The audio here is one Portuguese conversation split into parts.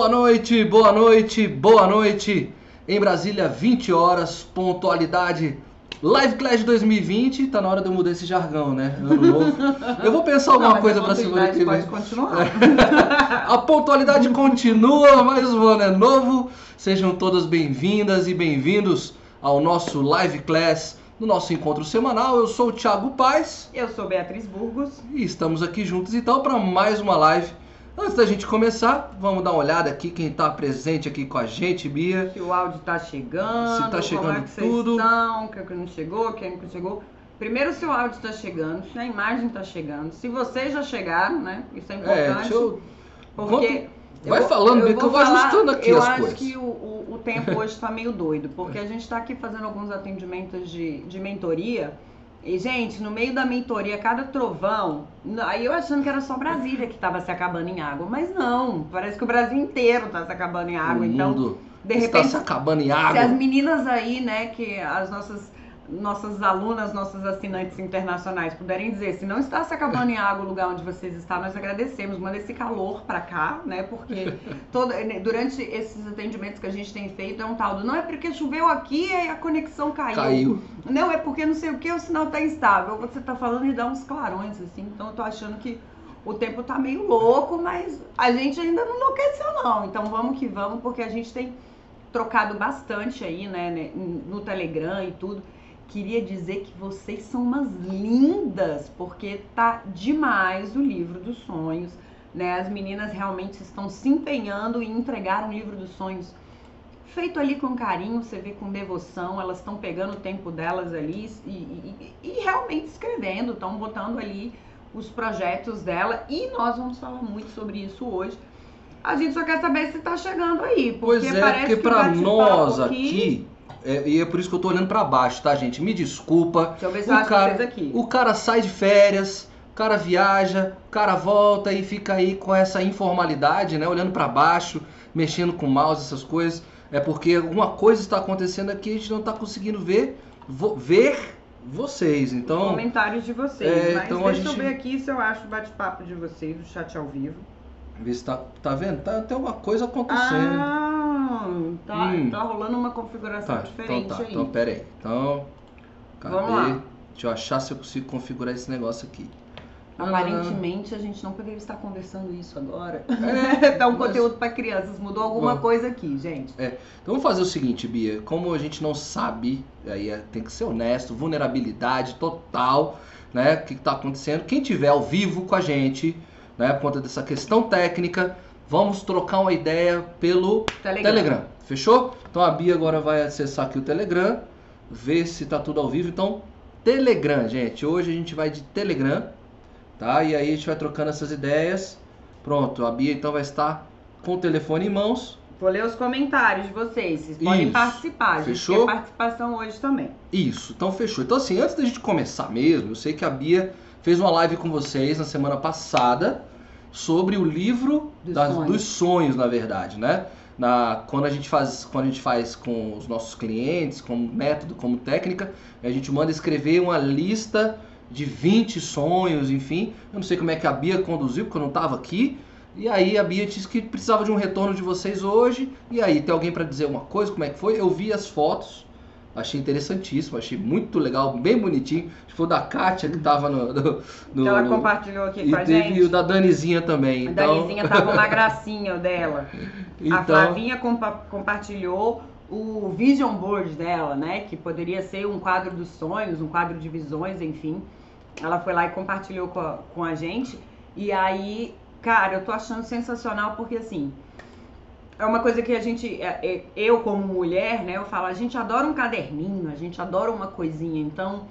Boa noite, boa noite, boa noite. Em Brasília, 20 horas, pontualidade. Live Clash 2020, tá na hora de eu mudar esse jargão, né? Ano novo. Eu vou pensar alguma Não, coisa pra semana que vem. pode continuar. A pontualidade continua, mas o ano é novo. Sejam todas bem-vindas e bem-vindos ao nosso Live Class, no nosso encontro semanal. Eu sou o Thiago Paz Eu sou Beatriz Burgos. e estamos aqui juntos então para mais uma live. Antes da gente começar, vamos dar uma olhada aqui quem está presente aqui com a gente, Bia. Que o áudio tá chegando. Se tá chegando como é que vocês tudo. Estão, quem não chegou, quem não chegou. Primeiro, se o áudio tá chegando, se a imagem tá chegando. Se vocês já chegaram, né? Isso é É, importante. deixa eu... Porque. Vai eu vou- falando, Bia, que eu vou falar- ajustando aqui eu as acho coisas. que o, o, o tempo hoje tá meio doido, porque a gente tá aqui fazendo alguns atendimentos de, de mentoria. E, gente, no meio da mentoria, cada trovão, aí eu achando que era só Brasília que tava se acabando em água, mas não, parece que o Brasil inteiro tá se acabando em água, o então, mundo de está repente, se acabando em se as água. meninas aí, né, que as nossas nossas alunas, nossos assinantes internacionais puderem dizer, se não está se acabando em água o lugar onde vocês estão, nós agradecemos. Manda esse calor pra cá, né? Porque todo, durante esses atendimentos que a gente tem feito é um tal do não é porque choveu aqui e a conexão caiu. Caiu. Não é porque não sei o que o sinal tá instável. Você tá falando e dá uns clarões assim. Então eu tô achando que o tempo tá meio louco, mas a gente ainda não enlouqueceu não. Então vamos que vamos, porque a gente tem trocado bastante aí, né, né, no Telegram e tudo. Queria dizer que vocês são umas lindas, porque tá demais o livro dos sonhos, né? As meninas realmente estão se empenhando em entregar um livro dos sonhos feito ali com carinho, você vê com devoção, elas estão pegando o tempo delas ali e, e- e realmente escrevendo, estão botando ali os projetos dela e nós vamos falar muito sobre isso hoje. A gente só quer saber se tá chegando aí, porque Pois é, parece porque que pra bate-papo nós aqui, é, e é por isso que eu tô olhando pra baixo, tá, gente? Me desculpa. Deixa eu ver se o eu cara- vocês aqui. O cara sai de férias, o cara viaja, o cara volta e fica aí com essa informalidade, né? Olhando pra baixo, mexendo com o mouse, essas coisas. É porque alguma coisa está acontecendo aqui e a gente não tá conseguindo ver, vo- ver vocês. Então, comentários de vocês. é, mas então deixa eu gente- ver aqui se eu acho o bate-papo de vocês, o chat ao vivo. Se tá, vendo? Tá, tem uma coisa acontecendo. Ah, tá, Hum. tá rolando uma configuração tá, diferente então tá. aí. Então, pera aí. Então, cadê? Vamos lá. Deixa eu achar se eu consigo configurar esse negócio aqui. Aparentemente a gente não poderia estar conversando isso agora. É, Dá um mas- conteúdo para crianças. Mudou alguma Vamos. coisa aqui, gente. Então vamos fazer o seguinte, Bia. Como a gente não sabe, aí é- tem que ser honesto, vulnerabilidade total, né? O que está acontecendo? Quem tiver ao vivo com a gente, né? Por conta dessa questão técnica, vamos trocar uma ideia pelo Telegram. Telegram. Fechou? Então a Bia agora vai acessar aqui o Telegram, ver se tá tudo ao vivo. Então, Telegram, gente. Hoje a gente vai de Telegram, tá? E aí a gente vai trocando essas ideias. Pronto, a Bia então vai estar com o telefone em mãos. Vou ler os comentários de vocês. Vocês podem Isso. participar. A gente Fechou? quer participação hoje também. Isso, então fechou. Então assim, antes da gente começar mesmo, eu sei que a Bia fez uma live com vocês na semana passada sobre o livro Dos das- sonhos. dos sonhos, na verdade, né? Na, quando a gente faz quando a gente faz com os nossos clientes, como método, como técnica, a gente manda escrever uma lista de 20 sonhos, enfim. Eu não sei como é que a Bia conduziu, porque eu não estava aqui. E aí a Bia disse que precisava de um retorno de vocês hoje. E aí, tem alguém para dizer uma coisa? Como é que foi? Eu vi as fotos. Achei interessantíssimo, achei muito legal, bem bonitinho. Acho que foi o da Kátia que tava no. no, no- ela no- compartilhou aqui E com a teve gente. o da Danizinha também. A Então, Danizinha tava uma gracinha dela. A então Flavinha compa- compartilhou o vision board dela, né? Que poderia ser um quadro dos sonhos, um quadro de visões, enfim. Ela foi lá e compartilhou com a, com a gente. E aí, cara, eu tô achando sensacional porque assim. É uma coisa que a gente, é- é- eu como mulher, né, eu falo, a gente adora um caderninho, a gente adora uma coisinha, então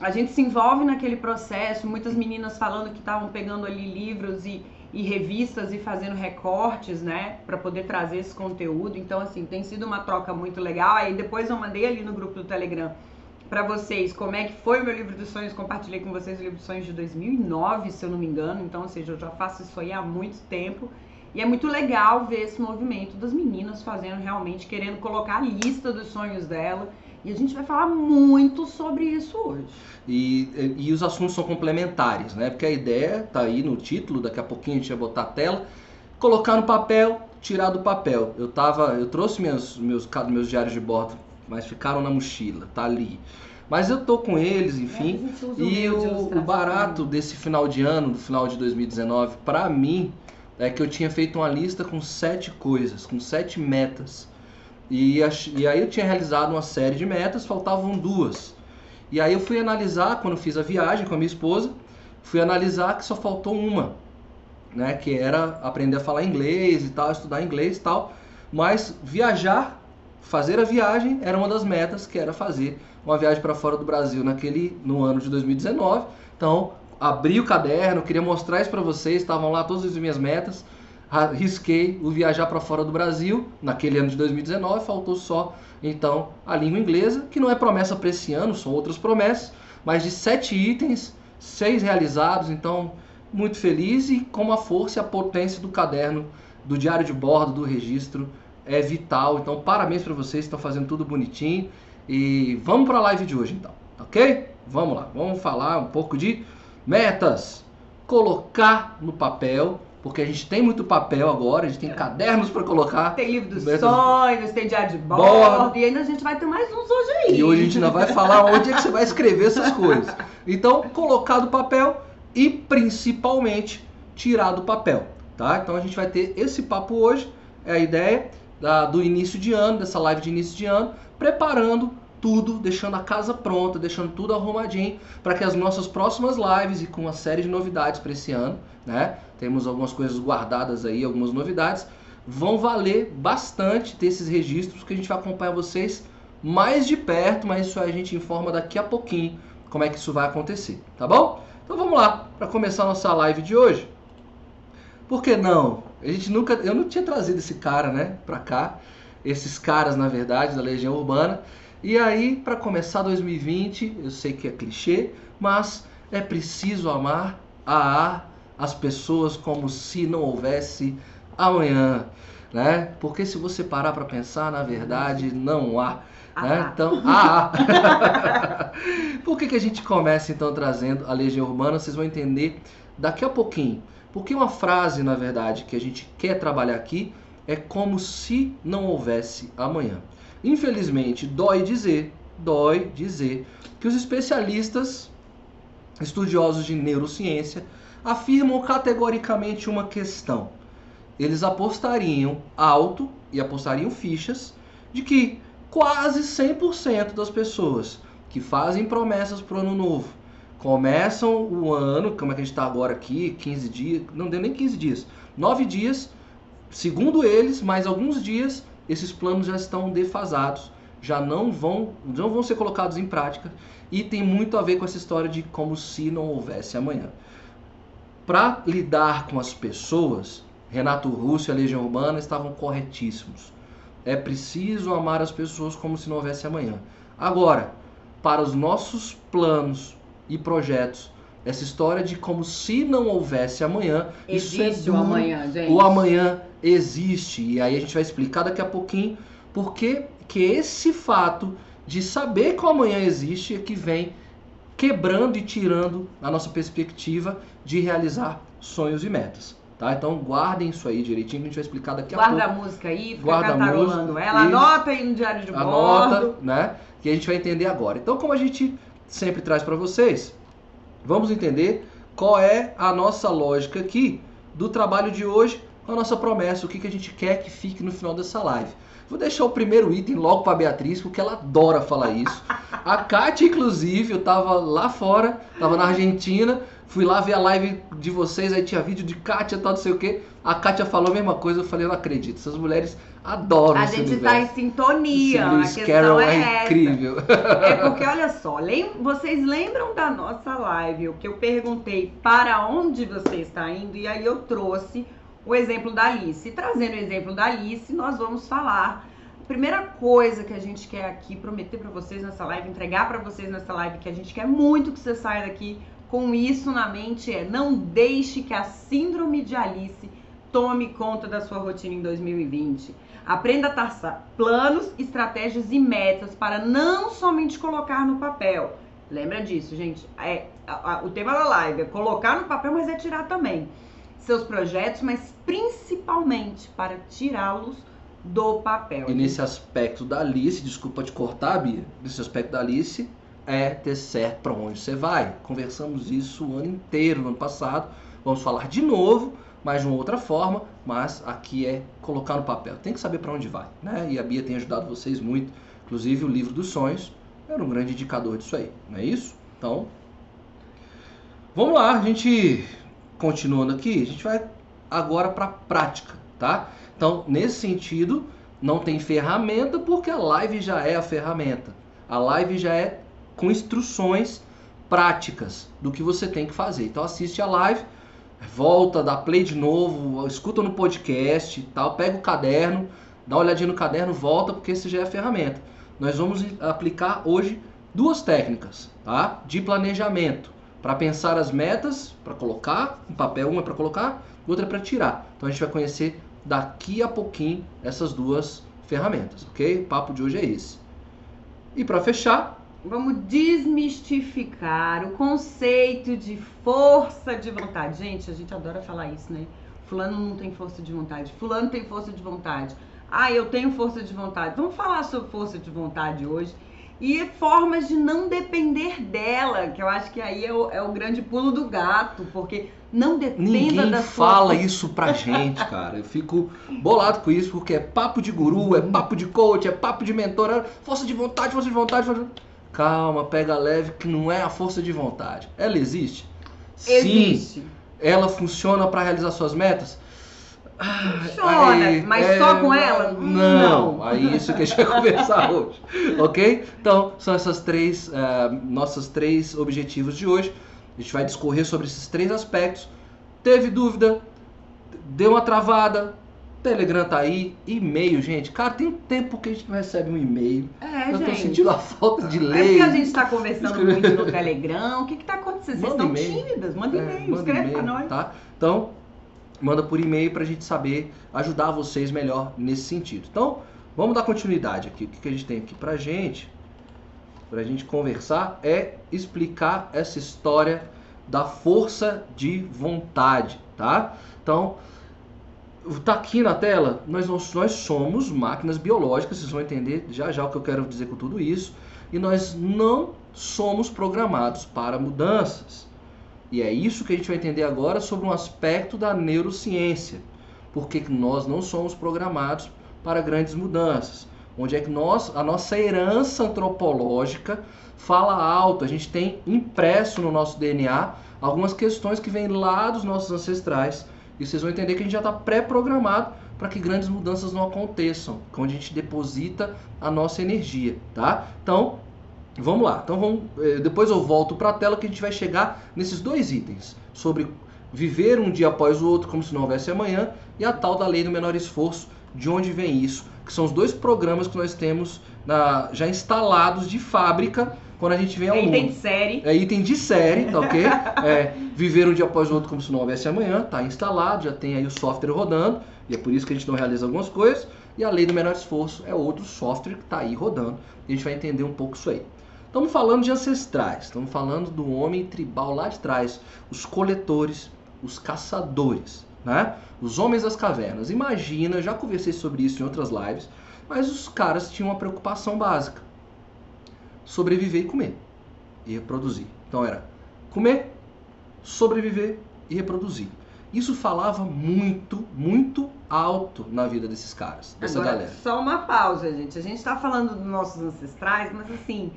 a gente se envolve naquele processo, muitas meninas falando que estavam pegando ali livros e, e revistas e fazendo recortes, né, para poder trazer esse conteúdo. Então, assim, tem sido uma troca muito legal. Aí depois eu mandei ali no grupo do Telegram para vocês como é que foi o meu livro dos sonhos. Compartilhei com vocês o livro dos sonhos de 2009, se eu não me engano. Então, ou seja, eu já faço isso aí há muito tempo. E é muito legal ver esse movimento das meninas fazendo realmente, querendo colocar a lista dos sonhos dela. E a gente vai falar muito sobre isso hoje. E, e os assuntos são complementares, né? Porque a ideia tá aí no título, daqui a pouquinho a gente vai botar a tela, colocar no papel tirar do papel. Eu tava, eu trouxe meus, meus, meus diários de bordo, mas ficaram na mochila, tá ali. Mas eu tô com eles, enfim. É, e o, o, barato desse final de ano, do final de 2019, para mim, é que eu tinha feito uma lista com sete coisas, com sete metas. E, e aí eu tinha realizado uma série de metas, faltavam duas. E aí eu fui analisar, quando fiz a viagem com a minha esposa, fui analisar que só faltou uma, né? Que era aprender a falar inglês e tal, estudar inglês e tal. Mas viajar, fazer a viagem, era uma das metas, que era fazer uma viagem para fora do Brasil naquele no ano de 2019. Então, abri o caderno, queria mostrar isso para vocês, estavam lá todas as minhas metas. Risquei o viajar para fora do Brasil naquele ano de 2019, faltou só então a língua inglesa, que não é promessa para esse ano, são outras promessas, mas de sete itens, seis realizados, então muito feliz e com a força e a potência do caderno, do diário de bordo, do registro é vital. Então parabéns para vocês, estão fazendo tudo bonitinho. E vamos para a live de hoje então, ok? Vamos lá, vamos falar um pouco de metas. Colocar no papel, porque a gente tem muito papel agora, a gente tem é. cadernos para colocar. Tem livro dos metas... sonhos, tem diário de bordo, bordo, e ainda a gente vai ter mais uns hoje aí. E hoje a gente ainda vai falar onde é que você vai escrever essas coisas. Então, colocar do papel e principalmente tirar do papel, tá? Então a gente vai ter esse papo hoje, é a ideia da, do início de ano, dessa live de início de ano, preparando tudo, deixando a casa pronta, deixando tudo arrumadinho para que as nossas próximas lives e com uma série de novidades para esse ano, né? Temos algumas coisas guardadas aí, algumas novidades, vão valer bastante desses registros que a gente vai acompanhar vocês mais de perto, mas isso a gente informa daqui a pouquinho como é que isso vai acontecer, tá bom? Então vamos lá para começar a nossa live de hoje. Por que não? A gente nunca, eu não tinha trazido esse cara, né, para cá esses caras, na verdade, da Legião Urbana. E aí, para começar 2020, eu sei que é clichê, mas é preciso amar a as pessoas como se não houvesse amanhã, né? Porque se você parar para pensar, na verdade, não há. Né? Então, ah, por que, que a gente começa então trazendo a Legião Urbana? Vocês vão entender daqui a pouquinho. Porque uma frase, na verdade, que a gente quer trabalhar aqui é como se não houvesse amanhã. Infelizmente, dói dizer, dói dizer que os especialistas estudiosos de neurociência afirmam categoricamente uma questão. Eles apostariam alto e apostariam fichas de que quase 100% das pessoas que fazem promessas para o ano novo começam o ano, como é que a gente está agora aqui, 15 dias, não deu nem 15 dias, 9 dias Segundo eles, mais alguns dias, esses planos já estão defasados, já não vão, não vão ser colocados em prática e tem muito a ver com essa história de como se não houvesse amanhã. Para lidar com as pessoas, Renato Russo e a Legião Urbana estavam corretíssimos. É preciso amar as pessoas como se não houvesse amanhã. Agora, para os nossos planos e projetos, essa história de como se não houvesse amanhã. Existe isso é o amanhã, gente. O amanhã existe. E aí a gente vai explicar daqui a pouquinho porque que esse fato de saber que o amanhã existe é que vem quebrando e tirando a nossa perspectiva de realizar sonhos e metas. Tá? Então guardem isso aí direitinho que a gente vai explicar daqui Guarda a pouco. Guarda a música aí, fica Guarda cantarolando ela. Anota aí no diário de anota, bordo. né? Que a gente vai entender agora. Então, como a gente sempre traz para vocês, vamos entender qual é a nossa lógica aqui do trabalho de hoje a nossa promessa, o que, que a gente quer que fique no final dessa live. Vou deixar o primeiro item logo para Beatriz, porque ela adora falar isso. A Kátia, inclusive, eu tava lá fora, tava na Argentina, fui lá ver a live de vocês, aí tinha vídeo de Kátia, tal, não sei o quê. A Kátia falou a mesma coisa, eu falei, eu não acredito. Essas mulheres adoram A esse gente universo. tá em sintonia, a questão Carol é, é incrível. É porque, olha só, lem vocês lembram da nossa live, o que eu perguntei para onde você está indo, e aí eu trouxe o exemplo da Alice. E trazendo o exemplo da Alice, nós vamos falar. A primeira coisa que a gente quer aqui prometer para vocês nessa live, entregar para vocês nessa live, que a gente quer muito que você saia daqui com isso na mente é não deixe que a síndrome de Alice tome conta da sua rotina em 2020. Aprenda a traçar planos, estratégias e metas para não somente colocar no papel. Lembra disso, gente? É, a, a, o tema da live é colocar no papel, mas é tirar também. Seus projetos, mas principalmente para tirá-los do papel. E nesse aspecto da Alice, desculpa te cortar, Bia, nesse aspecto da Alice, é ter certo para onde você vai. Conversamos isso o ano inteiro, no ano passado. Vamos falar de novo, mas de uma outra forma, mas aqui é colocar no papel. Tem que saber para onde vai, né? E a Bia tem ajudado vocês muito, inclusive o livro dos sonhos era um grande indicador disso aí, não é isso? Então, vamos lá, a gente continuando aqui, a gente vai agora para a prática, tá? Então, nesse sentido, não tem ferramenta porque a live já é a ferramenta. A live já é com instruções práticas do que você tem que fazer. Então, assiste a live, volta, dá play de novo, escuta no podcast, tal, pega o caderno, dá uma olhadinha no caderno, volta porque esse já é a ferramenta. Nós vamos aplicar hoje duas técnicas, tá? De planejamento para pensar as metas, para colocar em papel, uma é para colocar, outra é para tirar. Então a gente vai conhecer daqui a pouquinho essas duas ferramentas, ok? O papo de hoje é esse. E para fechar, vamos desmistificar o conceito de força de vontade. Gente, a gente adora falar isso, né? Fulano não tem força de vontade, fulano tem força de vontade. Ah, eu tenho força de vontade. Vamos falar sobre força de vontade hoje e formas de não depender dela, que eu acho que aí é o, é o grande pulo do gato, porque não dependa Ninguém da fala sua... isso pra gente, cara. Eu fico bolado com isso, porque é papo de guru, é papo de coach, é papo de mentor, é força de vontade, força de vontade, força de... Calma, pega leve, que não é a força de vontade. Ela existe? Existe. Sim. Ela funciona para realizar suas metas? Funciona, aí, mas é, só com ela? Não. não. Aí isso que a gente vai conversar hoje, ok? Então, são essas três, uh, nossas três objetivos de hoje. A gente vai discorrer sobre esses três aspectos. Teve dúvida? Deu uma travada? Telegram tá aí, e-mail, gente. Cara, tem tempo que a gente não recebe um e-mail. É, eu gente. tô sentindo a falta de ler. É porque a gente tá conversando muito no Telegram. O que que tá acontecendo? Vocês estão tímidas? Manda é, e-mail, manda escreve pra nós. Tá? Então, manda por e-mail para a gente saber ajudar vocês melhor nesse sentido. Então, vamos dar continuidade aqui. O que, a gente tem aqui para gente, para a gente conversar, é explicar essa história da força de vontade, tá? Então, tá aqui na tela, nós, nós somos máquinas biológicas, vocês vão entender já já o que eu quero dizer com tudo isso, e nós não somos programados para mudanças. E é isso que a gente vai entender agora sobre um aspecto da neurociência. Porque nós não somos programados para grandes mudanças. Onde é que nós, a nossa herança antropológica fala alto, a gente tem impresso no nosso DNA algumas questões que vêm lá dos nossos ancestrais. E vocês vão entender que a gente já está pré-programado para que grandes mudanças não aconteçam, onde a gente deposita a nossa energia, tá? Então, Vamos lá, então vamos, eh, depois eu volto para a tela que a gente vai chegar nesses dois itens, sobre viver um dia após o outro como se não houvesse amanhã e a tal da lei do menor esforço, de onde vem isso, que são os dois programas que nós temos na, já instalados de fábrica quando a gente vem ao é mundo. Item de série. É item de série, tá ok? É, viver um dia após o outro como se não houvesse amanhã, tá instalado, já tem aí o software rodando, e é por isso que a gente não realiza algumas coisas. E a lei do menor esforço é outro software que está aí rodando, e a gente vai entender um pouco isso aí. Estamos falando de ancestrais, estamos falando do homem tribal lá de trás, os coletores, os caçadores, né? Os homens das cavernas. Imagina, já conversei sobre isso em outras lives, mas os caras tinham uma preocupação básica: sobreviver e comer e reproduzir. Então era comer, sobreviver e reproduzir. Isso falava muito, muito alto na vida desses caras, dessa Agora, galera. Só uma pausa, gente. A gente está falando dos nossos ancestrais, mas assim,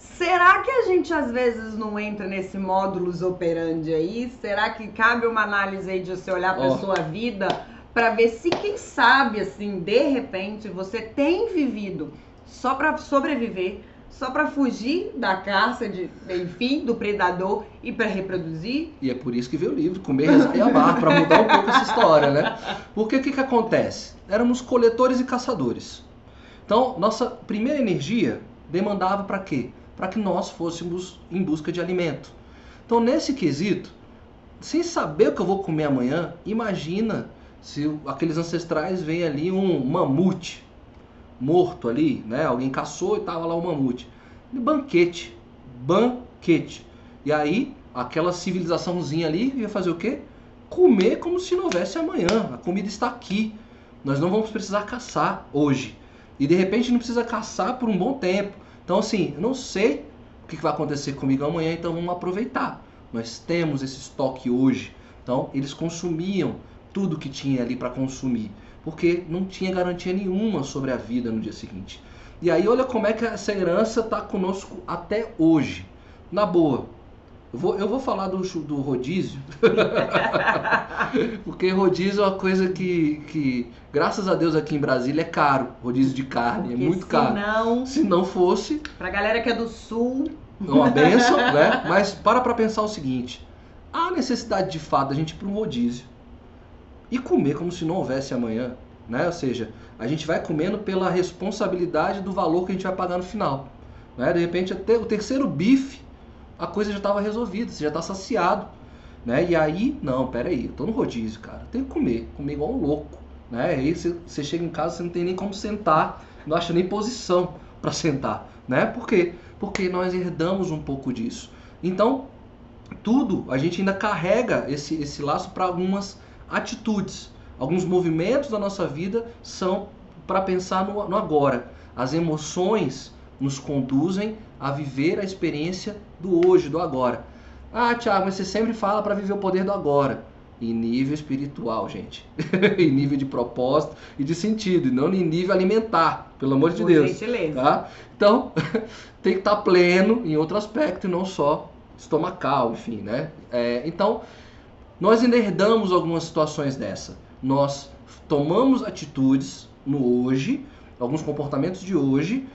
Será que a gente às vezes não entra nesse módulos operandi aí? Será que cabe uma análise aí de você olhar para oh. sua vida para ver se quem sabe assim, de repente você tem vivido só para sobreviver, só para fugir da caça de, enfim, do predador e para reproduzir? E é por isso que veio o livro Comer, Rezar e Amar, para mudar um pouco essa história, né? Porque o que que acontece? Éramos coletores e caçadores. Então, nossa primeira energia demandava para quê? Para que nós fôssemos em busca de alimento. Então, nesse quesito, sem saber o que eu vou comer amanhã, imagina se aqueles ancestrais veem ali um mamute morto ali, né? Alguém caçou e tava lá o mamute. Banquete, banquete. E aí, aquela civilizaçãozinha ali ia fazer o quê? comer como se não houvesse amanhã. A comida está aqui. Nós não vamos precisar caçar hoje. E de repente não precisa caçar por um bom tempo. Então, assim, eu não sei o que vai acontecer comigo amanhã, então vamos aproveitar. Nós temos esse estoque hoje. Então, eles consumiam tudo que tinha ali para consumir, porque não tinha garantia nenhuma sobre a vida no dia seguinte. E aí, olha como é que essa herança está conosco até hoje. Na boa, eu vou, eu vou falar do, do rodízio, porque rodízio é uma coisa que, que, graças a Deus, aqui em Brasília é caro. Rodízio de carne, é porque é muito caro. Não, se não fosse. Pra galera que é do sul. É uma benção, né? Mas para pra pensar o seguinte: há necessidade de fato a gente ir para um rodízio e comer como se não houvesse amanhã, né? Ou seja, a gente vai comendo pela responsabilidade do valor que a gente vai pagar no final. Né? De repente, até o terceiro bife a coisa já estava resolvida, você já está saciado. Né? E aí, não, peraí, eu tô no rodízio, cara, tenho que comer, comer igual um louco. Né? Aí você, você chega em casa, você não tem nem como sentar, não acha nem posição para sentar. Né? Por quê? Porque nós herdamos um pouco disso. Então, tudo, a gente ainda carrega esse, esse laço para algumas atitudes. Alguns movimentos da nossa vida são para pensar no, no agora. As emoções nos conduzem a viver a experiência do hoje, do agora. Ah, Tiago, mas você sempre fala para viver o poder do agora. Em nível espiritual, gente. em nível de propósito e de sentido, e não em nível alimentar, pelo amor de Por Deus. gentileza. Tá? Então, tem que estar tá pleno em outro aspecto e não só estomacal, enfim, né? É, então, nós ainda herdamos algumas situações dessa. Nós tomamos atitudes no hoje, alguns comportamentos de hoje,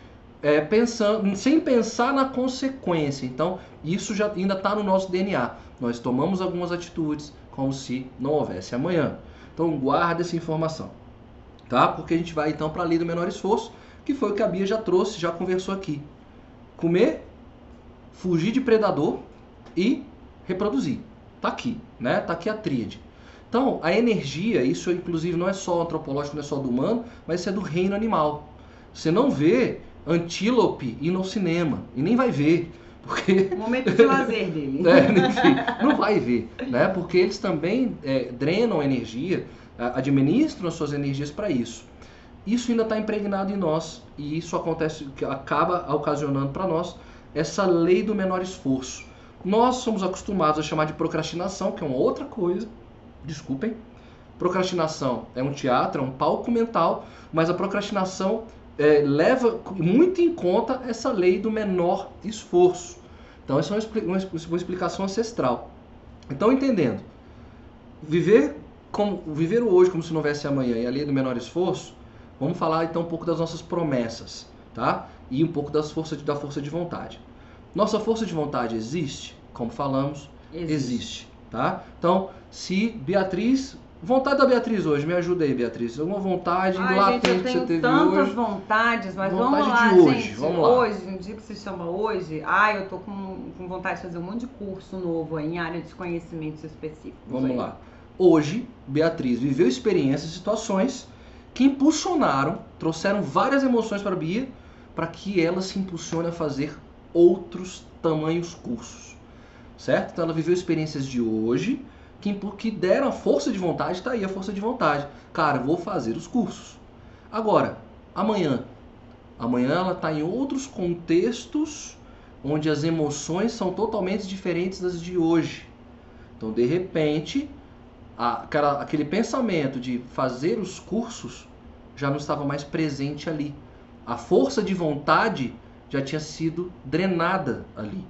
é, pensando, sem pensar na consequência. Então, isso já ainda está no nosso DNA. Nós tomamos algumas atitudes como se não houvesse amanhã. Então, guarda essa informação, tá? Porque a gente vai então para a lei do menor esforço, que foi o que a Bia já trouxe, já conversou aqui. Comer, fugir de predador e reproduzir. Tá aqui, né? Tá aqui a tríade. Então, a energia, isso inclusive não é só antropológico, não é só do humano, mas isso é do reino animal. Você não vê antílope ir no cinema. E nem vai ver. Porque... Momento de lazer dele. é, enfim, não vai ver, né? Porque eles também é, drenam energia, administram as suas energias para isso. Isso ainda está impregnado em nós e isso acontece, acaba ocasionando para nós essa lei do menor esforço. Nós somos acostumados a chamar de procrastinação, que é uma outra coisa. Desculpem. Procrastinação é um teatro, é um palco mental, mas a procrastinação é, leva muito em conta essa lei do menor esforço. Então, essa é uma, uma explicação ancestral. Então, entendendo, viver, como, viver o hoje como se não houvesse amanhã e a lei do menor esforço, vamos falar então um pouco das nossas promessas, tá? E um pouco das forças, da força de vontade. Nossa força de vontade existe? Como falamos, existe. existe tá? Então, se Beatriz Vontade da Beatriz hoje, me ajuda aí, Beatriz. Alguma vontade Ai, latente gente, eu tenho que você teve tantas hoje? vontades, mas Vontade vamos lá, de hoje, gente. vamos lá. Hoje, no dia que se chama hoje, ai, eu tô com, com vontade de fazer um monte de curso novo aí, em área de conhecimentos específicos. Vamos aí. lá. Hoje, Beatriz viveu experiências, situações que impulsionaram, trouxeram várias emoções para a Bia, para que ela se impulsione a fazer outros tamanhos cursos. Certo? Então ela viveu experiências de hoje, que, que deram a força de vontade, tá aí a força de vontade. Cara, vou fazer os cursos. Agora, amanhã. Amanhã ela está em outros contextos onde as emoções são totalmente diferentes das de hoje. Então, de repente, aquela, aquele pensamento de fazer os cursos já não estava mais presente ali. A força de vontade já tinha sido drenada ali.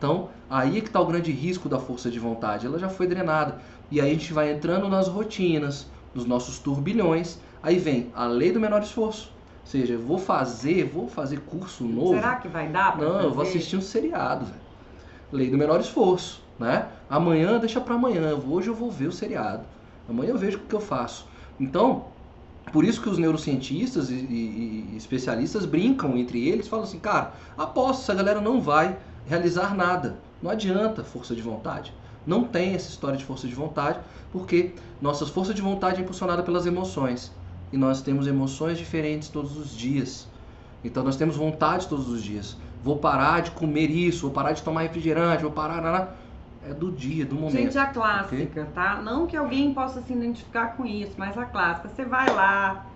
Então, aí é que está o grande risco da força de vontade. Ela já foi drenada. E aí a gente vai entrando nas rotinas, nos nossos turbilhões. Aí vem a lei do menor esforço. Ou seja, eu vou fazer, vou fazer curso novo. Será que vai dar pra Não, fazer? eu vou assistir um seriado, velho. Lei do menor esforço, né? Amanhã deixa para amanhã. Hoje eu vou ver o seriado. Amanhã eu vejo o que eu faço. Então, por isso que os neurocientistas e, e, e especialistas brincam entre eles, falam assim, cara, aposto, essa galera não vai realizar nada. Não adianta força de vontade. Não tem essa história de força de vontade, porque nossa força de vontade é impulsionada pelas emoções. E nós temos emoções diferentes todos os dias. Então nós temos vontade todos os dias. Vou parar de comer isso, vou parar de tomar refrigerante, vou parar. é do dia, do momento. Gente, a clássica, ok? tá? Não que alguém possa se identificar com isso, mas a clássica. Você vai lá,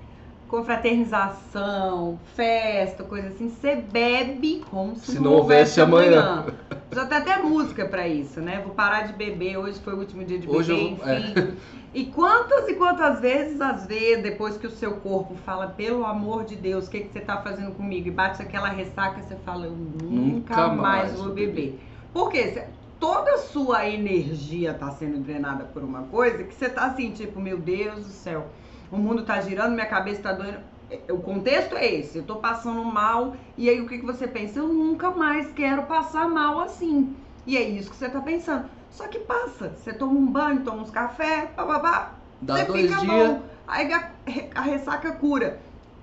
confraternização, festa, coisa assim, você bebe como se, Se não houvesse amanhã. Já tem até música pra isso, né? Vou parar de beber, hoje foi o último dia de Hoje beber, eu é. enfim. E quantas e quantas vezes, às vezes, depois que o seu corpo fala, pelo amor de Deus, o que, que você tá fazendo comigo? E bate aquela ressaca, você fala, eu nunca, Nunca mais, mais vou beber. Por quê? Cê- toda a sua energia tá sendo drenada por uma coisa que você tá assim, tipo, meu Deus do céu, o mundo tá girando, minha cabeça tá doendo. É, O contexto é esse, eu tô passando mal, e aí o que, que você pensa? Eu nunca mais quero passar mal assim. E é isso que você tá pensando. Só que passa, você toma um banho, toma uns café, bababá, Dá você dois fica dias. bom. Aí a, a ressaca cura.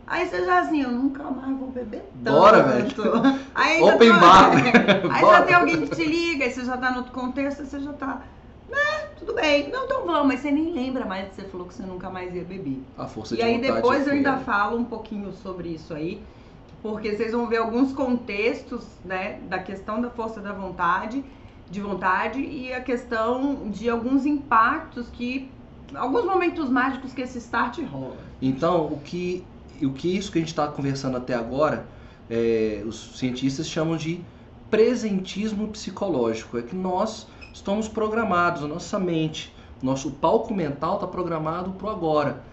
Aí você já assim, eu nunca mais vou beber tanto. Bora, velho. Open tem- bar. Aí Bora. já tem alguém que te liga, aí você já tá no outro contexto, aí você já tá. Né, tudo bem. Não, então vamos, mas você nem lembra mais que você falou que você nunca mais ia beber. A força E de aí vontade depois eu ainda falo um pouquinho sobre isso aí, porque vocês vão ver alguns contextos, né, da questão da força da vontade, de vontade e a questão de alguns impactos que alguns momentos mágicos que esse start rola. Então, o que, o que isso que a gente está conversando até agora, é, os cientistas chamam de presentismo psicológico. É que nós estamos programados, a nossa mente, nosso palco mental está programado para o agora.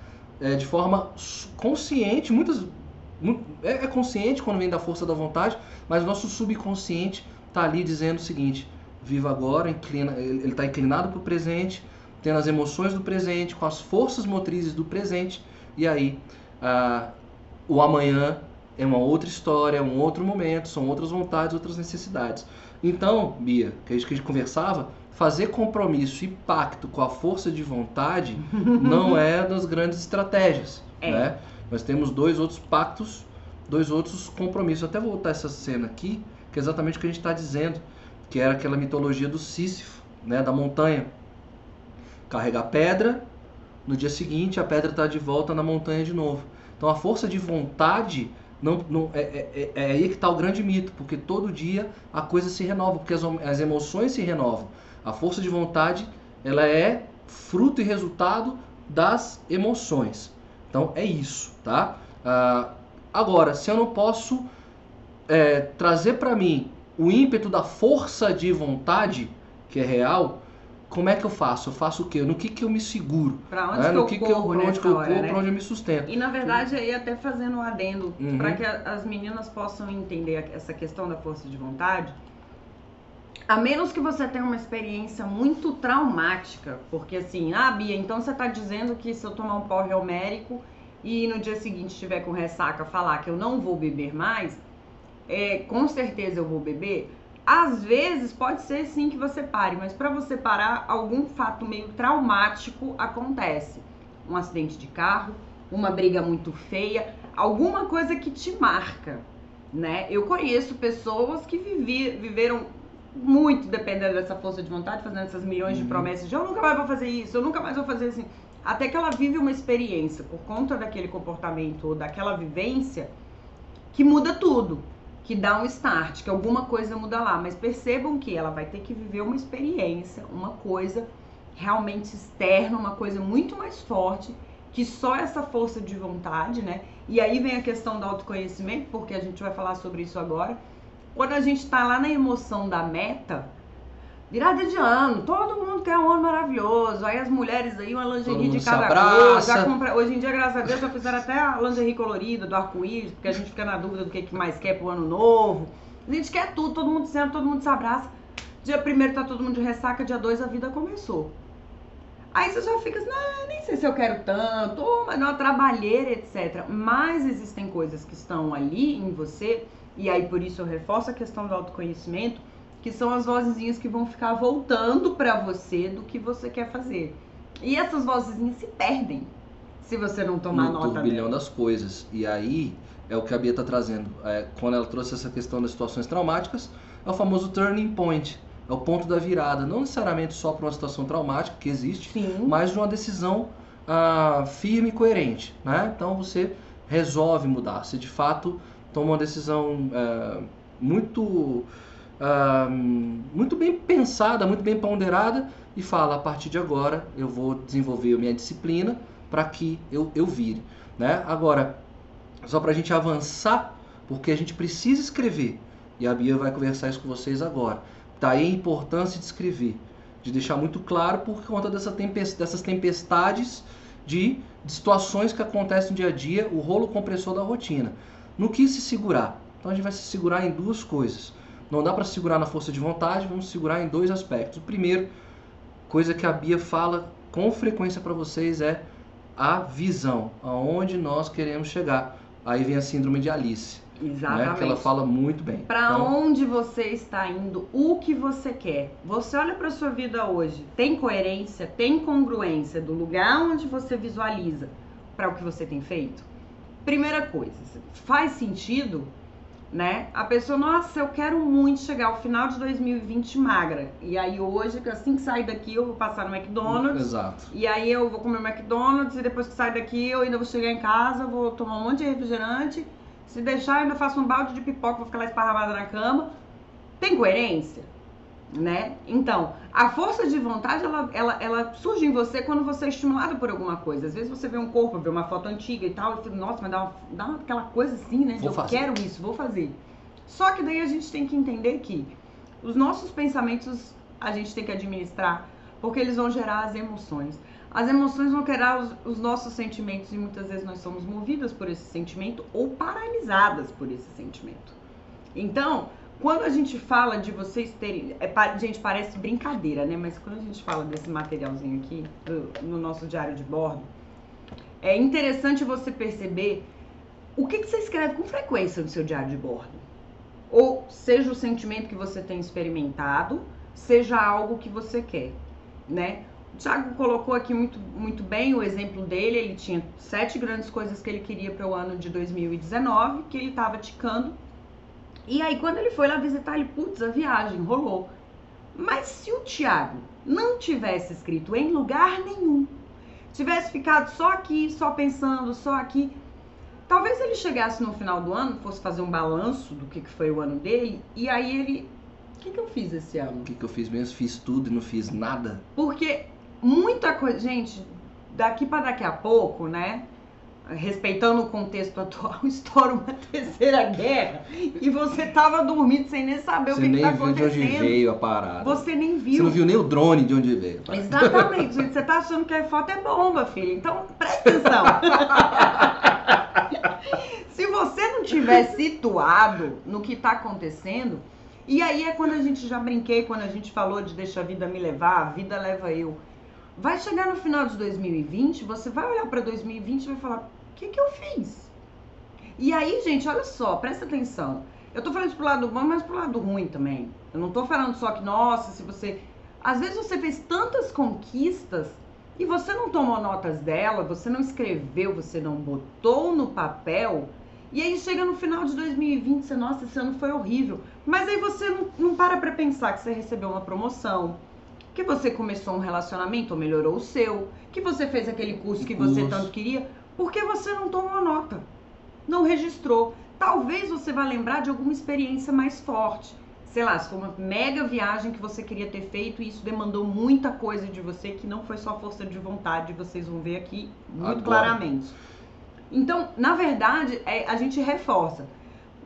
É, de forma consciente, muitas. mu- É, é consciente quando vem da força da vontade, mas o nosso subconsciente está ali dizendo o seguinte: viva agora, inclina, ele está inclinado para o presente, tendo as emoções do presente, com as forças motrizes do presente, e aí ah, o amanhã é uma outra história, é um outro momento, são outras vontades, outras necessidades. Então, Bia, que a gente, que a gente conversava, fazer compromisso e pacto com a força de vontade não é das grandes estratégias. É. Né? Nós temos dois outros pactos, dois outros compromissos. Até vou voltar essa cena aqui, que é exatamente o que a gente está dizendo, que era aquela mitologia do Sísifo, né, da montanha. Carregar pedra, no dia seguinte a pedra está de volta na montanha de novo. Então a força de vontade não, não- é, é- é aí que está o grande mito, porque todo dia a coisa se renova, porque as, as emoções se renovam. A força de vontade ela é fruto e resultado das emoções. Então é isso, tá? Ah, agora, se eu não posso é, trazer para mim o ímpeto da força de vontade, que é real, como é que eu faço? Eu faço o quê? No que, que eu me seguro? Pra onde né? que No eu que, que eu, corro onde nessa que eu corro, né? pra onde eu me sustento. E na verdade aí até fazendo um adendo Uhum. para que as meninas possam entender essa questão da força de vontade. A menos que você tenha uma experiência muito traumática, porque assim, ah, Bia, então você tá dizendo que se eu tomar um pó reomérico e no dia seguinte estiver com ressaca falar que eu não vou beber mais, é, com certeza eu vou beber. Às vezes pode ser sim que você pare, mas para você parar, algum fato meio traumático acontece. Um acidente de carro, uma briga muito feia, alguma coisa que te marca, né? Eu conheço pessoas que vivi- viveram muito dependendo dessa força de vontade, fazendo essas milhões de Uhum. promessas de eu nunca mais vou fazer isso, eu nunca mais vou fazer assim. Até que ela vive uma experiência por conta daquele comportamento ou daquela vivência que muda tudo, que dá um start, que alguma coisa muda lá. Mas percebam que ela vai ter que viver uma experiência, uma coisa realmente externa, uma coisa muito mais forte que só essa força de vontade, né? E aí vem a questão do autoconhecimento, porque a gente vai falar sobre isso agora. Quando a gente tá lá na emoção da meta, virada de ano, todo mundo quer um ano maravilhoso. Aí as mulheres aí, uma lingerie de cada cor. Já compra... Hoje em dia, graças a Deus, já fizeram até a lingerie colorida, do arco-íris, porque a gente fica na dúvida do que que mais quer pro ano novo. A gente quer tudo, todo mundo senta, todo mundo se abraça. Dia primeiro tá todo mundo de ressaca, dia dois a vida começou. Aí você já fica assim, ah, nem sei se eu quero tanto, oh, mas não, trabalheira, etc. Mas existem coisas que estão ali em você, e aí por isso eu reforço a questão do autoconhecimento, que são as vozinhas que vão ficar voltando pra você do que você quer fazer. E essas vozinhas se perdem se você não tomar no nota turbilhão dela. das coisas. E aí é o que a Bia está trazendo. É, quando ela trouxe essa questão das situações traumáticas, é o famoso turning point. É o ponto da virada. Não necessariamente só para uma situação traumática, que existe, Sim. mas de uma decisão ah, firme e coerente. Né? Então você resolve mudar. Você de fato toma uma decisão ah, muito muito bem pensada, muito bem ponderada e fala: a partir de agora eu vou desenvolver minha disciplina para que eu, eu vire. Né? Agora, só para a gente avançar, porque a gente precisa escrever, e a Bia vai conversar isso com vocês agora. Tá a importância de escrever, de deixar muito claro por conta dessa tempest dessas tempestades de, de situações que acontecem no dia a dia, o rolo compressor da rotina. No que se segurar? Então a gente vai se segurar em duas coisas. Não dá para segurar na força de vontade, vamos segurar em dois aspectos. O primeiro, coisa que a Bia fala com frequência para vocês é a visão, aonde nós queremos chegar. Aí vem a síndrome de Alice. Exatamente. Né, que ela fala muito bem. Para então, onde você está indo, o que você quer. Você olha para sua vida hoje, tem coerência, tem congruência do lugar onde você visualiza para o que você tem feito? Primeira coisa, faz sentido né? A pessoa, nossa, eu quero muito chegar ao final de 2020 magra. E aí hoje, assim que sair daqui, eu vou passar no McDonald's. Exato. E aí eu vou comer o McDonald's e depois que sair daqui, eu ainda vou chegar em casa, vou tomar um monte de refrigerante. Se deixar, eu ainda faço um balde de pipoca, vou ficar lá esparramada na cama. Tem coerência? Né? Então, a força de vontade, ela, ela, ela surge em você quando você é estimulado por alguma coisa. Às vezes você vê um corpo, vê uma foto antiga e tal, e fica, nossa, mas dá, uma, dá uma, aquela coisa assim, né? De eu fazer. quero isso, vou fazer. Só que daí a gente tem que entender que os nossos pensamentos a gente tem que administrar, porque eles vão gerar as emoções. As emoções vão criar os, os nossos sentimentos e muitas vezes nós somos movidas por esse sentimento ou paralisadas por esse sentimento. Então, quando a gente fala de vocês terem. É, gente, parece brincadeira, né? Mas quando a gente fala desse materialzinho aqui, no nosso diário de bordo, é interessante você perceber o que, que você escreve com frequência no seu diário de bordo. Ou seja o sentimento que você tem experimentado, seja algo que você quer, né? O Thiago colocou aqui muito, muito bem o exemplo dele. Ele tinha sete grandes coisas que ele queria para o ano de 2019, que ele estava ticando e aí, quando ele foi lá visitar, ele, putz, a viagem rolou. Mas se o Tiago não tivesse escrito em lugar nenhum, tivesse ficado só aqui, só pensando, só aqui, talvez ele chegasse no final do ano, fosse fazer um balanço do que, que foi o ano dele, e aí ele. O que, que eu fiz esse ano? O que, que eu fiz mesmo? Fiz tudo e não fiz nada. Porque muita coisa. Gente, daqui para daqui a pouco, né? Respeitando o contexto atual, estoura uma terceira guerra e você tava dormindo sem nem saber você o que, nem que tá viu acontecendo. de onde veio a parada. Você nem viu. Você não viu nem o drone de onde veio. Exatamente. você tá achando que a foto é bomba, filho. Então, presta atenção. Se você não tiver situado no que tá acontecendo, e aí é quando a gente já brinquei, quando a gente falou de deixa a vida me levar, a vida leva eu. Vai chegar no final de 2020, você vai olhar para 2020 e vai falar: que, que eu fiz? E aí, gente, olha só, presta atenção. Eu tô falando isso pro lado bom, mas pro lado ruim também. Eu não tô falando só que, nossa, se você. Às vezes você fez tantas conquistas e você não tomou notas dela, você não escreveu, você não botou no papel. E aí chega no final de 2020, você, nossa, esse ano foi horrível. Mas aí você não, não para pra pensar que você recebeu uma promoção, que você começou um relacionamento ou melhorou o seu, que você fez aquele curso que você tanto queria. Porque você não tomou nota, não registrou. Talvez você vá lembrar de alguma experiência mais forte. Sei lá, se foi uma mega viagem que você queria ter feito e isso demandou muita coisa de você, que não foi só força de vontade, vocês vão ver aqui muito Agora. claramente. Então, na verdade, é, a gente reforça.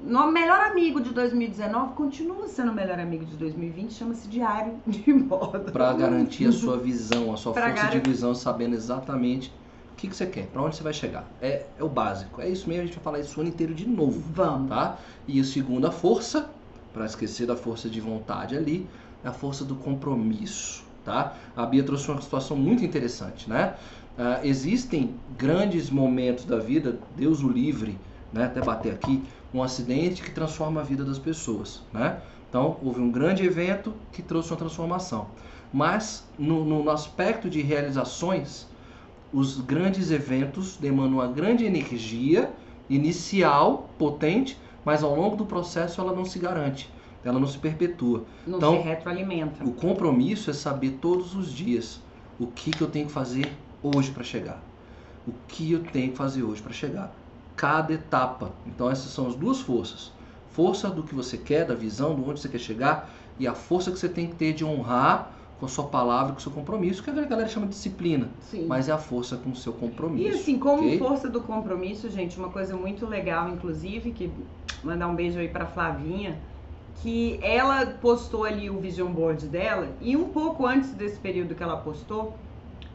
No melhor amigo de 2019 continua sendo o melhor amigo de 2020, chama-se diário de moda. Para garantir a sua visão, a sua pra força gar... de visão, sabendo exatamente que, que você quer? Para onde você vai chegar? É, é o básico. É isso mesmo, a gente vai falar isso o ano inteiro de novo. Vamos. Tá? E a segunda força, para esquecer da força de vontade ali, é a força do compromisso. Tá? A Bia trouxe uma situação muito interessante, né? Uh, existem grandes momentos da vida, Deus o livre, né? Até bater aqui, um acidente que transforma a vida das pessoas, né? Então, houve um grande evento que trouxe uma transformação. Mas, no, no aspecto de realizações, os grandes eventos demandam uma grande energia inicial, potente, mas ao longo do processo ela não se garante, ela não se perpetua. Não então, se retroalimenta. O compromisso é saber todos os dias o que, que eu tenho que fazer hoje para chegar. O que eu tenho que fazer hoje para chegar. Cada etapa. Então essas são as duas forças. força do que você quer, da visão, de onde você quer chegar e a força que você tem que ter de honrar com a sua palavra, com o seu compromisso, que a galera chama de disciplina, Sim. mas é a força com o seu compromisso. E assim, como ok? força do compromisso, gente, uma coisa muito legal, inclusive, que mandar um beijo aí pra Flavinha, que ela postou ali o vision board dela e um pouco antes desse período que ela postou,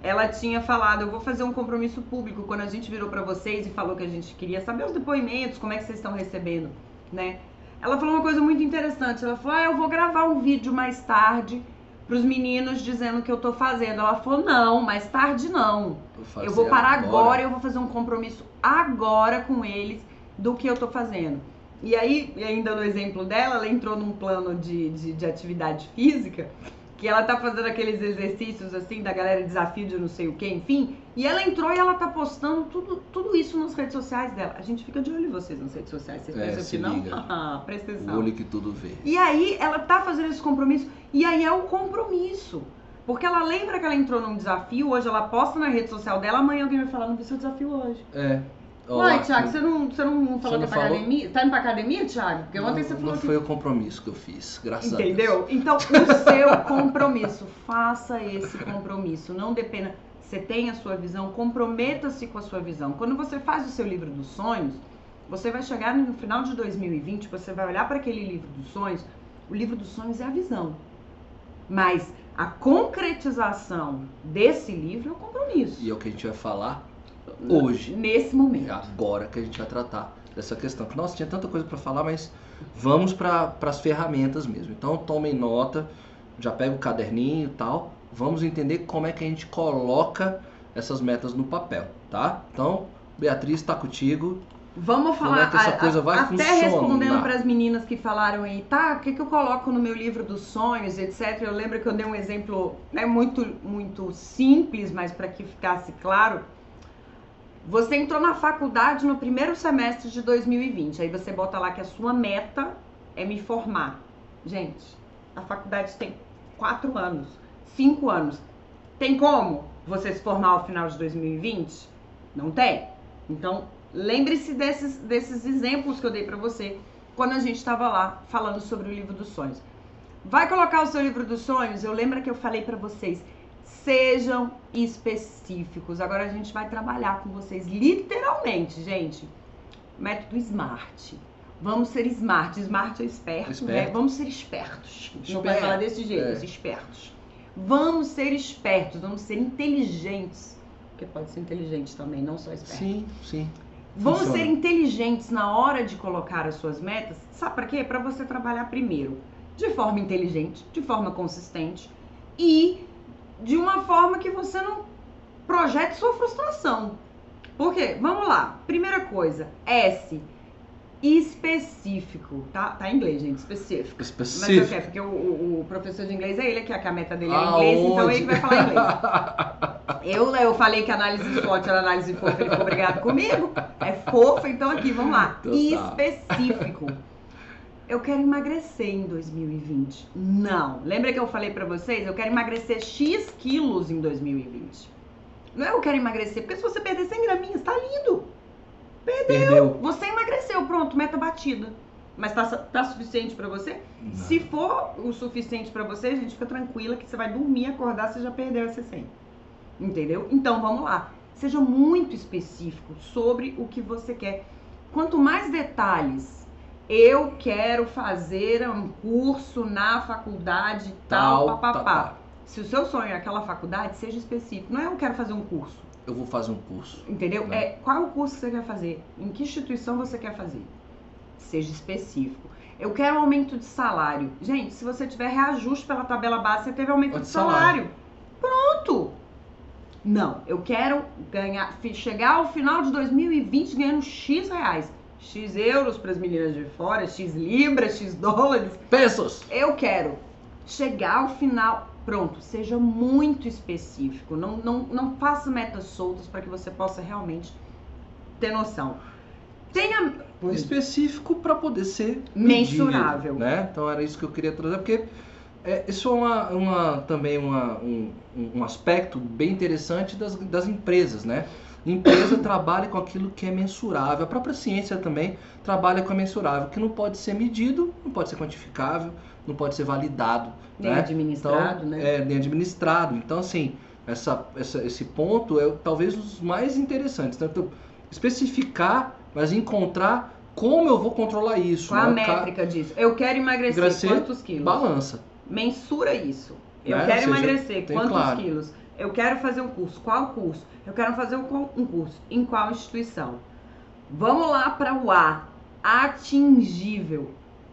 ela tinha falado, eu vou fazer um compromisso público quando a gente virou pra vocês e falou que a gente queria saber os depoimentos, como é que vocês estão recebendo, né? Ela falou uma coisa muito interessante, ela falou: "Ah, eu vou gravar um vídeo mais tarde pros meninos dizendo o que eu tô fazendo". Ela falou: "Não, mais tarde não". fazer Eu vou parar agora. e eu vou fazer um compromisso agora com eles do que eu tô fazendo. E aí, ainda no exemplo dela, ela entrou num plano de, de, de atividade física, que ela tá fazendo aqueles exercícios assim, da galera desafio de não sei o que, enfim. E ela entrou e ela tá postando tudo, tudo isso nas redes sociais dela. A gente fica de olho em vocês nas redes sociais. Vocês É, pensam se que não? liga. Ah, Presta O atenção. olho que tudo vê. E aí ela tá fazendo esse compromisso. E aí é o compromisso. Porque ela lembra que ela entrou num desafio, hoje ela posta na rede social dela, amanhã alguém vai falar, não vi seu desafio hoje. É. Ó, Uai, Thiago, você não, você não falou Você que não é pra falou? academia? Tá indo pra academia, Thiago? Porque ontem não, você falou não que. foi o compromisso que eu fiz, graças a Deus. Entendeu? Então, o seu compromisso, faça esse compromisso. Não dependa. Você tem a sua visão, comprometa-se com a sua visão. Quando você faz o seu livro dos sonhos, você vai chegar no final de 2020, você vai olhar para aquele livro dos sonhos. O livro dos sonhos é a visão. Mas a concretização desse livro é o compromisso. E é o que a gente vai falar hoje. Nesse É momento. agora que a gente vai tratar dessa questão. Que, Nossa, tinha tanta coisa para falar, mas vamos para as ferramentas mesmo. Então tomem nota, já pega o caderninho e tal. Vamos entender como é que a gente coloca essas metas no papel, tá? Então, Beatriz está contigo. Vamos Como falar é que essa a- coisa vai até funcionar? respondendo para as meninas que falaram aí, tá? O que, que eu coloco no meu livro dos sonhos, etc. Eu lembro que eu dei um exemplo, né, muito muito simples, mas para que ficasse claro. Você entrou na faculdade no primeiro semestre de 2020. Aí você bota lá que a sua meta é me formar. Gente, a faculdade tem quatro anos, cinco anos. Tem como você se formar ao final de 2020? Não tem. Então, lembre-se desses, desses exemplos que eu dei pra você quando a gente estava lá falando sobre o livro dos sonhos. Vai colocar o seu livro dos sonhos? Eu lembro que eu falei pra vocês, sejam específicos. Agora a gente vai trabalhar com vocês literalmente, gente. Método SMART. Vamos ser smart. Smart é esperto, Esperto. né? Vamos ser espertos. Não Esperto. pode falar desse jeito, É. espertos. Vamos ser espertos, vamos ser inteligentes. Porque pode ser inteligente também, não só esperto. Sim, sim. Vamos Funciona. ser inteligentes na hora de colocar as suas metas. Sabe para quê? Para você trabalhar primeiro de forma inteligente, de forma consistente e de uma forma que você não projete sua frustração. Por quê? Vamos lá. Primeira coisa, S. Específico, tá? Tá em inglês, gente, específico. Mas eu Específico. quero, porque o, o- professor de inglês é ele aqui, que a meta dele é Aonde? inglês, então ele que vai falar inglês. Eu, eu falei que a análise SWOT era análise fofa, ele ficou obrigado comigo. É fofa, então aqui, vamos lá. Então tá. Específico. Eu quero emagrecer em 2020. Não. Lembra que eu falei pra vocês? Eu quero emagrecer X quilos em 2020. Não é eu quero emagrecer, porque se você perder 100 graminhas, tá lindo. Perdeu. Você emagreceu, pronto, meta batida. Mas tá, tá suficiente pra você? Não. Se for o suficiente pra você, gente, fica tranquila que você vai dormir, acordar, você já perdeu esse 100. Entendeu? Então, vamos lá. Seja muito específico sobre o que você quer. Quanto mais detalhes, eu quero fazer um curso na faculdade tal, Tal, papapá. tá, tá. Se o seu sonho é aquela faculdade, seja específico. Não é eu quero fazer um curso. Eu vou fazer um curso. Entendeu? Né? É, qual é o curso que você quer fazer? Em que instituição você quer fazer? Seja específico. Eu quero aumento de salário. Gente, se você tiver reajuste pela tabela base, você teve aumento Pode de salário. Pronto! Não, eu quero ganhar, chegar ao final de 2020 ganhando X reais. X euros para as meninas de fora, X libras, X dólares. Pesos! Eu quero chegar ao final. Pronto, seja muito específico. Não, não, não faça metas soltas para que você possa realmente ter noção. Tenha. específico para poder ser Mensurável. medido, né? Então era isso que eu queria trazer, porque é, isso é uma, uma- também uma- um, um aspecto bem interessante das, das empresas, né? Empresa trabalha com aquilo que é mensurável. A própria ciência também trabalha com o mensurável, que não pode ser medido, não pode ser quantificável, não pode ser validado. Nem né? administrado, então, né? É, nem administrado. Então, assim, essa, essa, esse ponto é talvez um dos mais interessantes. Tanto especificar, mas encontrar como eu vou controlar isso. Qual a né? Ca- métrica disso? Eu quero emagrecer Emagrecer, quantos quilos? Balança. Mensura isso. Eu Né? quero seja, emagrecer quantos claro. quilos? Eu quero fazer um curso. Qual curso? Eu quero fazer um curso. Em qual instituição? Vamos lá para o A. Atingível.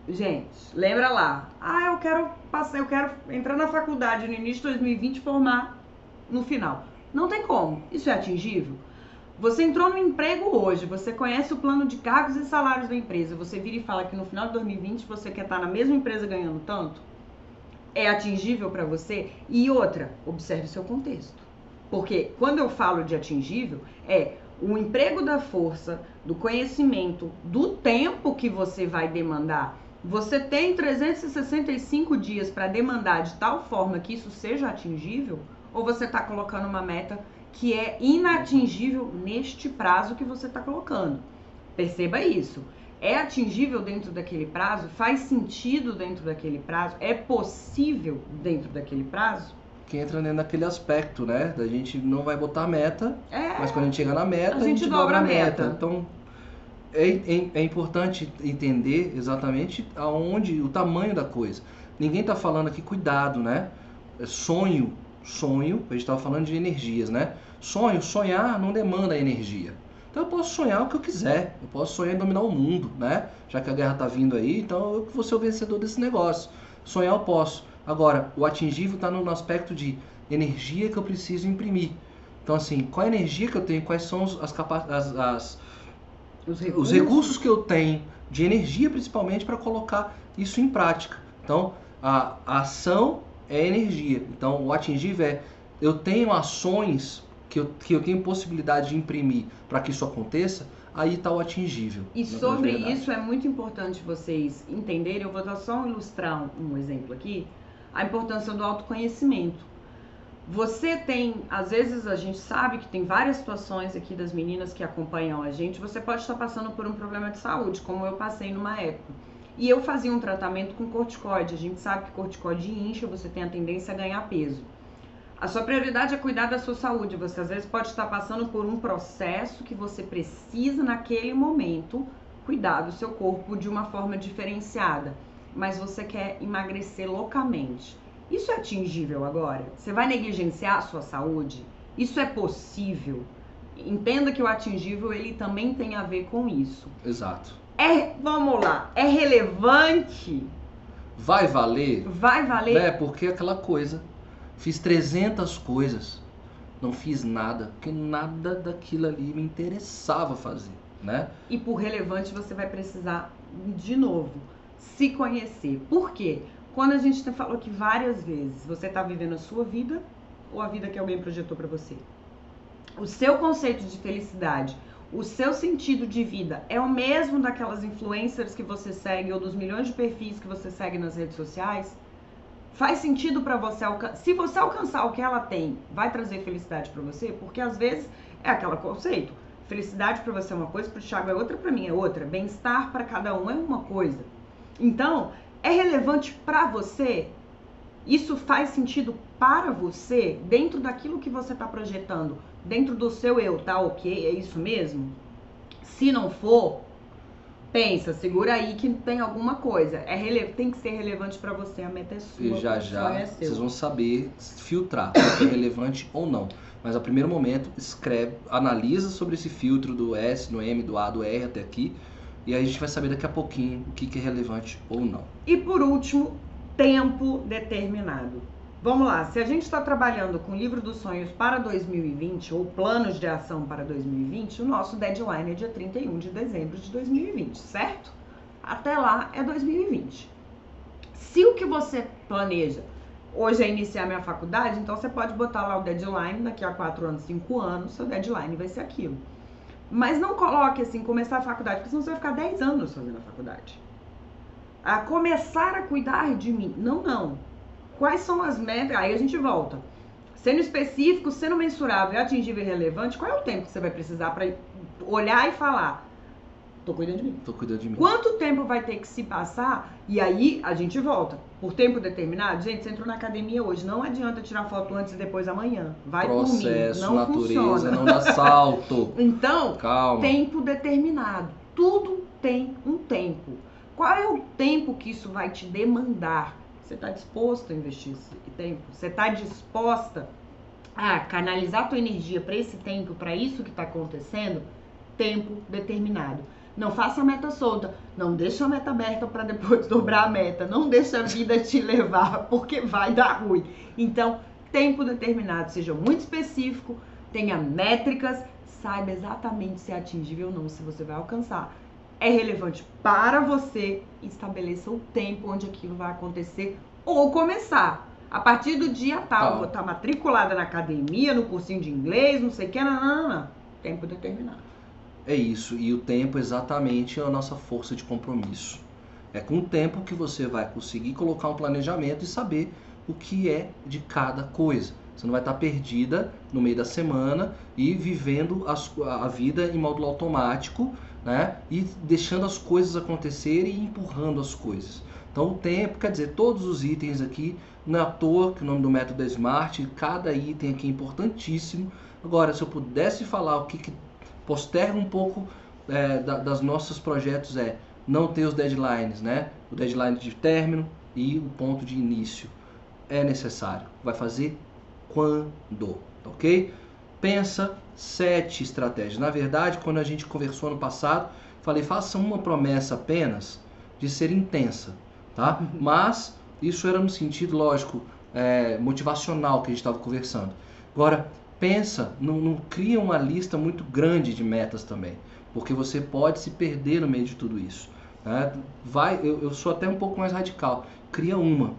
Gente, lembra lá. Ah, eu quero passar, eu quero entrar na faculdade no início de 2020 e formar no final. Não tem como. Isso é atingível? Você entrou no emprego hoje, você conhece o plano de cargos e salários da empresa, você vira e fala que no final de 2020 você quer estar na mesma empresa ganhando tanto? É atingível para você? E outra, observe seu contexto. Porque quando eu falo de atingível, é o emprego da força, do conhecimento, do tempo que você vai demandar. Você tem 365 dias para demandar de tal forma que isso seja atingível? Ou você está colocando uma meta que é inatingível neste prazo que você está colocando? Perceba isso. É atingível dentro daquele prazo? Faz sentido dentro daquele prazo? É possível dentro daquele prazo? Que entra dentro daquele aspecto, né? Da gente não vai botar meta, É. mas quando a gente chega na meta, A a gente, gente dobra dobra a meta. meta. Então, é, é, é importante entender exatamente aonde, o tamanho da coisa. Ninguém está falando aqui, cuidado, né? É sonho, sonho, a gente estava falando de energias, né? Sonho, sonhar não demanda energia. Então eu posso sonhar o que eu quiser, eu posso sonhar em dominar o mundo, né? Já que a guerra tá vindo aí, então eu vou ser o vencedor desse negócio. Sonhar eu posso. Agora, o atingível está no aspecto de energia que eu preciso imprimir. Então, assim, qual a energia que eu tenho, quais são as, capa- as, as- Os os recursos que eu tenho, de energia principalmente, para colocar isso em prática. Então, a, a ação é energia. Então, o atingível é eu tenho ações que eu, que eu tenho possibilidade de imprimir para que isso aconteça, aí está o atingível. E sobre isso é muito importante vocês entenderem. Eu vou dar só ilustrar um exemplo aqui. A importância do autoconhecimento. Você tem, às vezes a gente sabe que tem várias situações aqui das meninas que acompanham a gente. Você pode estar passando por um problema de saúde, como eu passei numa época. E eu fazia um tratamento com corticoide. A gente sabe que corticoide incha, você tem a tendência a ganhar peso. A sua prioridade é cuidar da sua saúde. Você às vezes pode estar passando por um processo que você precisa naquele momento cuidar do seu corpo de uma forma diferenciada, mas você quer emagrecer loucamente. Isso é atingível agora? Você vai negligenciar a sua saúde? Isso é possível? Entenda que o atingível ele também tem a ver com isso. Exato. É, vamos lá, é relevante? Vai valer? Vai valer? Né? Porque é aquela coisa. Fiz 300 coisas. Não fiz nada. Porque nada daquilo ali me interessava fazer. Né? E por relevante você vai precisar, de novo, se conhecer. Por quê? Quando a gente falou aqui várias vezes, você está vivendo a sua vida ou a vida que alguém projetou para você? O seu conceito de felicidade, o seu sentido de vida é o mesmo daquelas influencers que você segue ou dos milhões de perfis que você segue nas redes sociais? Faz sentido para você alcançar? Se você alcançar o que ela tem, vai trazer felicidade para você? Porque às vezes é aquele conceito. Felicidade para você é uma coisa, para o Thiago é outra, para mim é outra. Bem-estar para cada um é uma coisa. Então, é relevante para você? Isso faz sentido para você dentro daquilo que você está projetando, dentro do seu eu, tá ok? É isso mesmo? Se não for, pensa, segura aí que tem alguma coisa. É rele... Tem que ser relevante para você, a meta é sua. E já já é vocês vão saber filtrar se é relevante ou não. Mas a primeiro momento, escreve, analisa sobre esse filtro do S, do M, do A, do R até aqui. E aí a gente vai saber daqui a pouquinho o que, que é relevante ou não. E por último, tempo determinado. Vamos lá, se a gente está trabalhando com o livro dos sonhos para 2020 ou planos de ação para 2020, o nosso deadline é dia 31 de dezembro de 2020, certo? Até lá é 2020. Se o que você planeja hoje é iniciar minha faculdade, então você pode botar lá o deadline, daqui a 4 anos, 5 anos, seu deadline vai ser aquilo. Mas não coloque assim, começar a faculdade, porque senão você vai ficar 10 anos fazendo a faculdade. A começar a cuidar de mim. Não, não. Quais são as metas? Aí a gente volta. Sendo específico, sendo mensurável, atingível e relevante, qual é o tempo que você vai precisar para olhar e falar? Tô cuidando de mim. Tô cuidando de mim. Quanto tempo vai ter que se passar? E aí a gente volta. Por tempo determinado, gente, você entrou na academia hoje, não adianta tirar foto antes e depois amanhã. Vai Processo, por mim. Não natureza, funciona. não dá salto. Então, Calma. tempo determinado. Tudo tem um tempo. Qual é o tempo que isso vai te demandar? Você está disposto a investir esse tempo? Você está disposta a canalizar a tua energia para esse tempo, para isso que está acontecendo? Tempo determinado. Não faça a meta solta. Não deixa a meta aberta para depois dobrar a meta. Não deixa a vida te levar, porque vai dar ruim. Então, tempo determinado. Seja muito específico, tenha métricas, saiba exatamente se é atingível ou não, se você vai alcançar. É relevante para você, estabeleça o tempo onde aquilo vai acontecer ou começar. A partir do dia tal, Tá. eu vou estar matriculada na academia, no cursinho de inglês, não sei o que, não, não, não, não. Tempo determinado. É isso, e o tempo exatamente é a nossa força de compromisso. É com o tempo que você vai conseguir colocar um planejamento e saber o que é de cada coisa. Você não vai estar perdida no meio da semana e vivendo as- a vida em módulo automático, né? E deixando as coisas acontecerem e empurrando as coisas. Então o tempo, quer dizer, todos os itens aqui, não é à toa que o nome do método é Smart, cada item aqui é importantíssimo. Agora, se eu pudesse falar o que, que posterga um pouco é, da- das nossos projetos é não ter os deadlines, né? O deadline de término e o ponto de início é necessário. Vai fazer quando, ok? Pensa sete estratégias. Na verdade, quando a gente conversou no passado, falei faça uma promessa apenas de ser intensa, tá? Mas isso era no sentido lógico, é, motivacional que a gente estava conversando. Agora pensa, não, não cria uma lista muito grande de metas também, porque você pode se perder no meio de tudo isso. né? Vai, eu, eu sou até um pouco mais radical. Cria uma,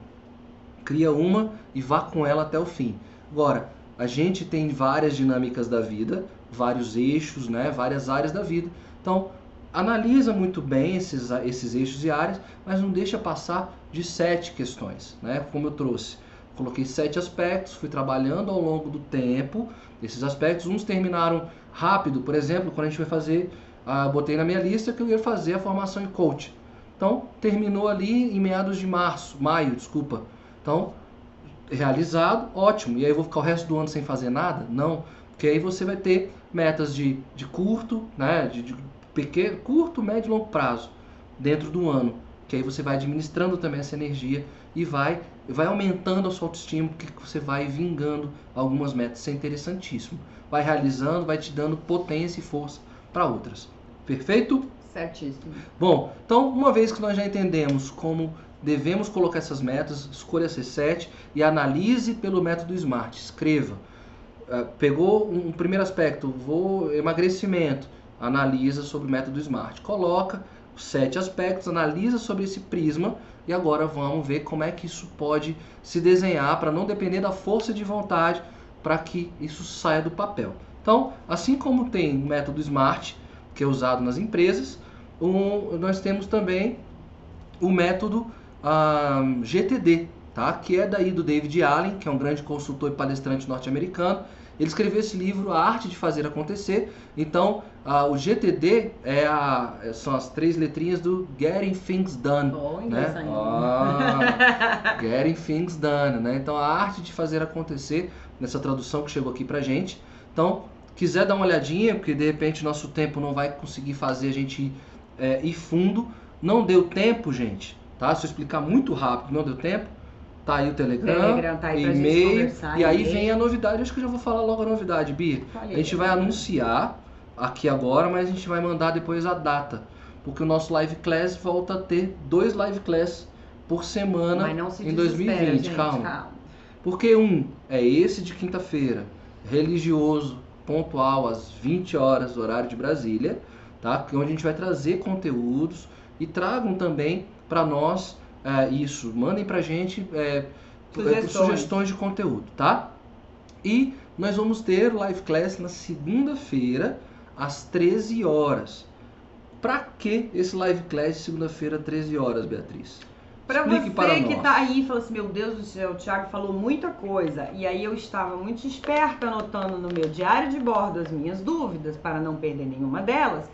cria uma e vá com ela até o fim. Agora, a gente tem várias dinâmicas da vida, vários eixos, né? Várias áreas da vida. Então, analisa muito bem esses, esses eixos e áreas, mas não deixa passar de sete questões, né? Como eu trouxe. Coloquei sete aspectos, fui trabalhando ao longo do tempo esses aspectos. Uns terminaram rápido, por exemplo, quando a gente vai fazer, ah, botei na minha lista que eu ia fazer a formação em coach. Então, terminou ali em meados de março, maio, desculpa. Então, realizado, ótimo. E aí eu vou ficar o resto do ano sem fazer nada? Não, porque aí você vai ter metas de, de curto, né, de, de pequeno, curto, médio e longo prazo dentro do ano. Que aí você vai administrando também essa energia e vai, vai aumentando a sua autoestima, porque você vai vingando algumas metas. Isso é interessantíssimo. Vai realizando, vai te dando potência e força para outras. Perfeito? Certíssimo. Bom, então uma vez que nós já entendemos como devemos colocar essas metas, escolha essas sete e analise pelo método SMART. Escreva. Uh, pegou um primeiro aspecto, vou emagrecimento, analisa sobre o método SMART. Coloca os sete aspectos, analisa sobre esse prisma e agora vamos ver como é que isso pode se desenhar para não depender da força de vontade para que isso saia do papel. Então, assim como tem o método SMART, que é usado nas empresas, um, nós temos também o método ah, GTD, tá? que é daí do David Allen, que é um grande consultor e palestrante norte-americano. Ele escreveu esse livro, A Arte de Fazer Acontecer. Então, ah, o GTD é a, são as três letrinhas do Getting Things Done. Inglês né? Ah, getting Things Done, né? Então, a arte de fazer acontecer, nessa tradução que chegou aqui pra gente. Então, quiser dar uma olhadinha, porque de repente nosso tempo não vai conseguir fazer a gente é, ir fundo. Não deu tempo, gente, tá? Se eu explicar muito rápido, não deu tempo, tá aí o Telegram, Telegram tá aí pra gente e-mail, e aí vem a novidade, acho que eu já vou falar logo a novidade. Falei. A gente vai anunciar aqui agora, mas a gente vai mandar depois a data, porque o nosso live class volta a ter dois live class por semana se em desespera, 2020, gente, calma. Porque um é esse de quinta-feira, religioso, pontual às 20 horas, horário de Brasília, tá? Que é onde a gente vai trazer conteúdos e tragam também para nós é, isso. Mandem pra gente é, Sugestões. sugestões de conteúdo, tá? E nós vamos ter live class na segunda-feira às 13 horas. Pra que esse live class segunda-feira às 13 horas, Beatriz? Pra Explique você para que nós. tá aí e fala assim, meu Deus do céu, o Thiago falou muita coisa. E aí eu estava muito esperta anotando no meu diário de bordo as minhas dúvidas para não perder nenhuma delas.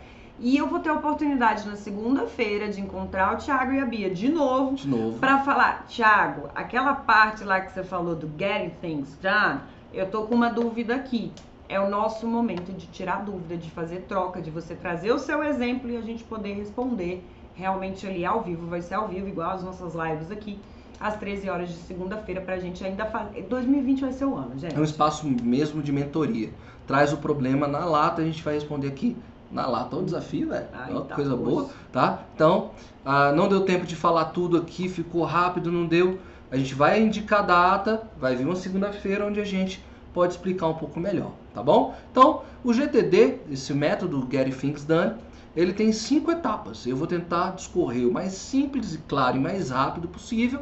E eu vou ter a oportunidade na segunda-feira de encontrar o Thiago e a Bia de novo De novo. para falar, Thiago, aquela parte lá que você falou do getting things done, eu tô com uma dúvida aqui. É o nosso momento de tirar dúvida, de fazer troca, de você trazer o seu exemplo e a gente poder responder realmente ali ao vivo. Vai ser ao vivo, igual as nossas lives aqui, às 13 horas de segunda-feira, pra gente ainda fazer. 2020 vai ser o ano, gente. É um espaço mesmo de mentoria. Traz o problema na lata, a gente vai responder aqui na lata. Olha o desafio, velho. Ai, tá, coisa poxa. boa, tá? Então, ah, não deu tempo de falar tudo aqui, ficou rápido, não deu. A gente vai indicar a data, vai vir uma segunda-feira onde a gente pode explicar um pouco melhor, tá bom? Então, o GTD, esse método Getting Things Done, ele tem cinco etapas. Eu vou tentar discorrer o mais simples e claro e mais rápido possível.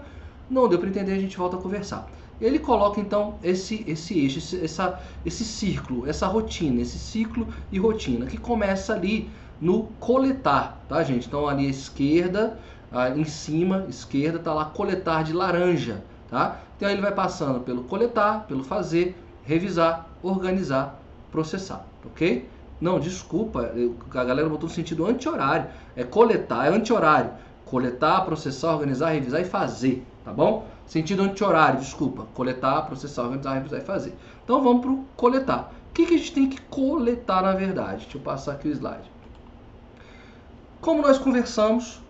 Não deu para entender, a gente volta a conversar. Ele coloca então esse esse eixo, esse, essa, esse círculo, essa rotina, esse ciclo e rotina que começa ali no coletar, tá, gente? Então ali à esquerda, ah, em cima, esquerda, tá lá coletar de laranja, tá? Então ele vai passando pelo coletar, pelo fazer, revisar, organizar, processar, ok? Não, desculpa, a galera botou no sentido anti-horário. É coletar, é anti-horário. Coletar, processar, organizar, revisar e fazer, tá bom? Sentido anti-horário, desculpa. Coletar, processar, organizar, revisar e fazer. Então vamos pro coletar. O que, que a gente tem que coletar na verdade? Deixa eu passar aqui o slide. Como nós conversamos,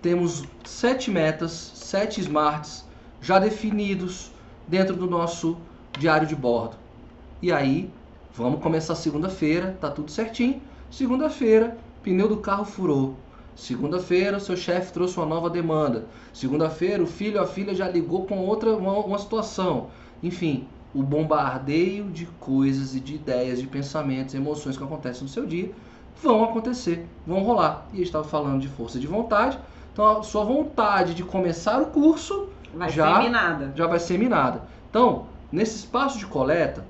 temos sete metas, sete smarts já definidos dentro do nosso diário de bordo. E aí, vamos começar segunda-feira, tá tudo certinho. Segunda-feira, pneu do carro furou. Segunda-feira, o seu chefe trouxe uma nova demanda. Segunda-feira, o filho ou a filha já ligou com outra uma, uma situação. Enfim, o bombardeio de coisas e de ideias, de pensamentos, emoções que acontecem no seu dia vão acontecer, vão rolar. E a gente estava falando de força de vontade. Então, a sua vontade de começar o curso Vai já- ser minada. já vai ser minada. Então, nesse espaço de coleta,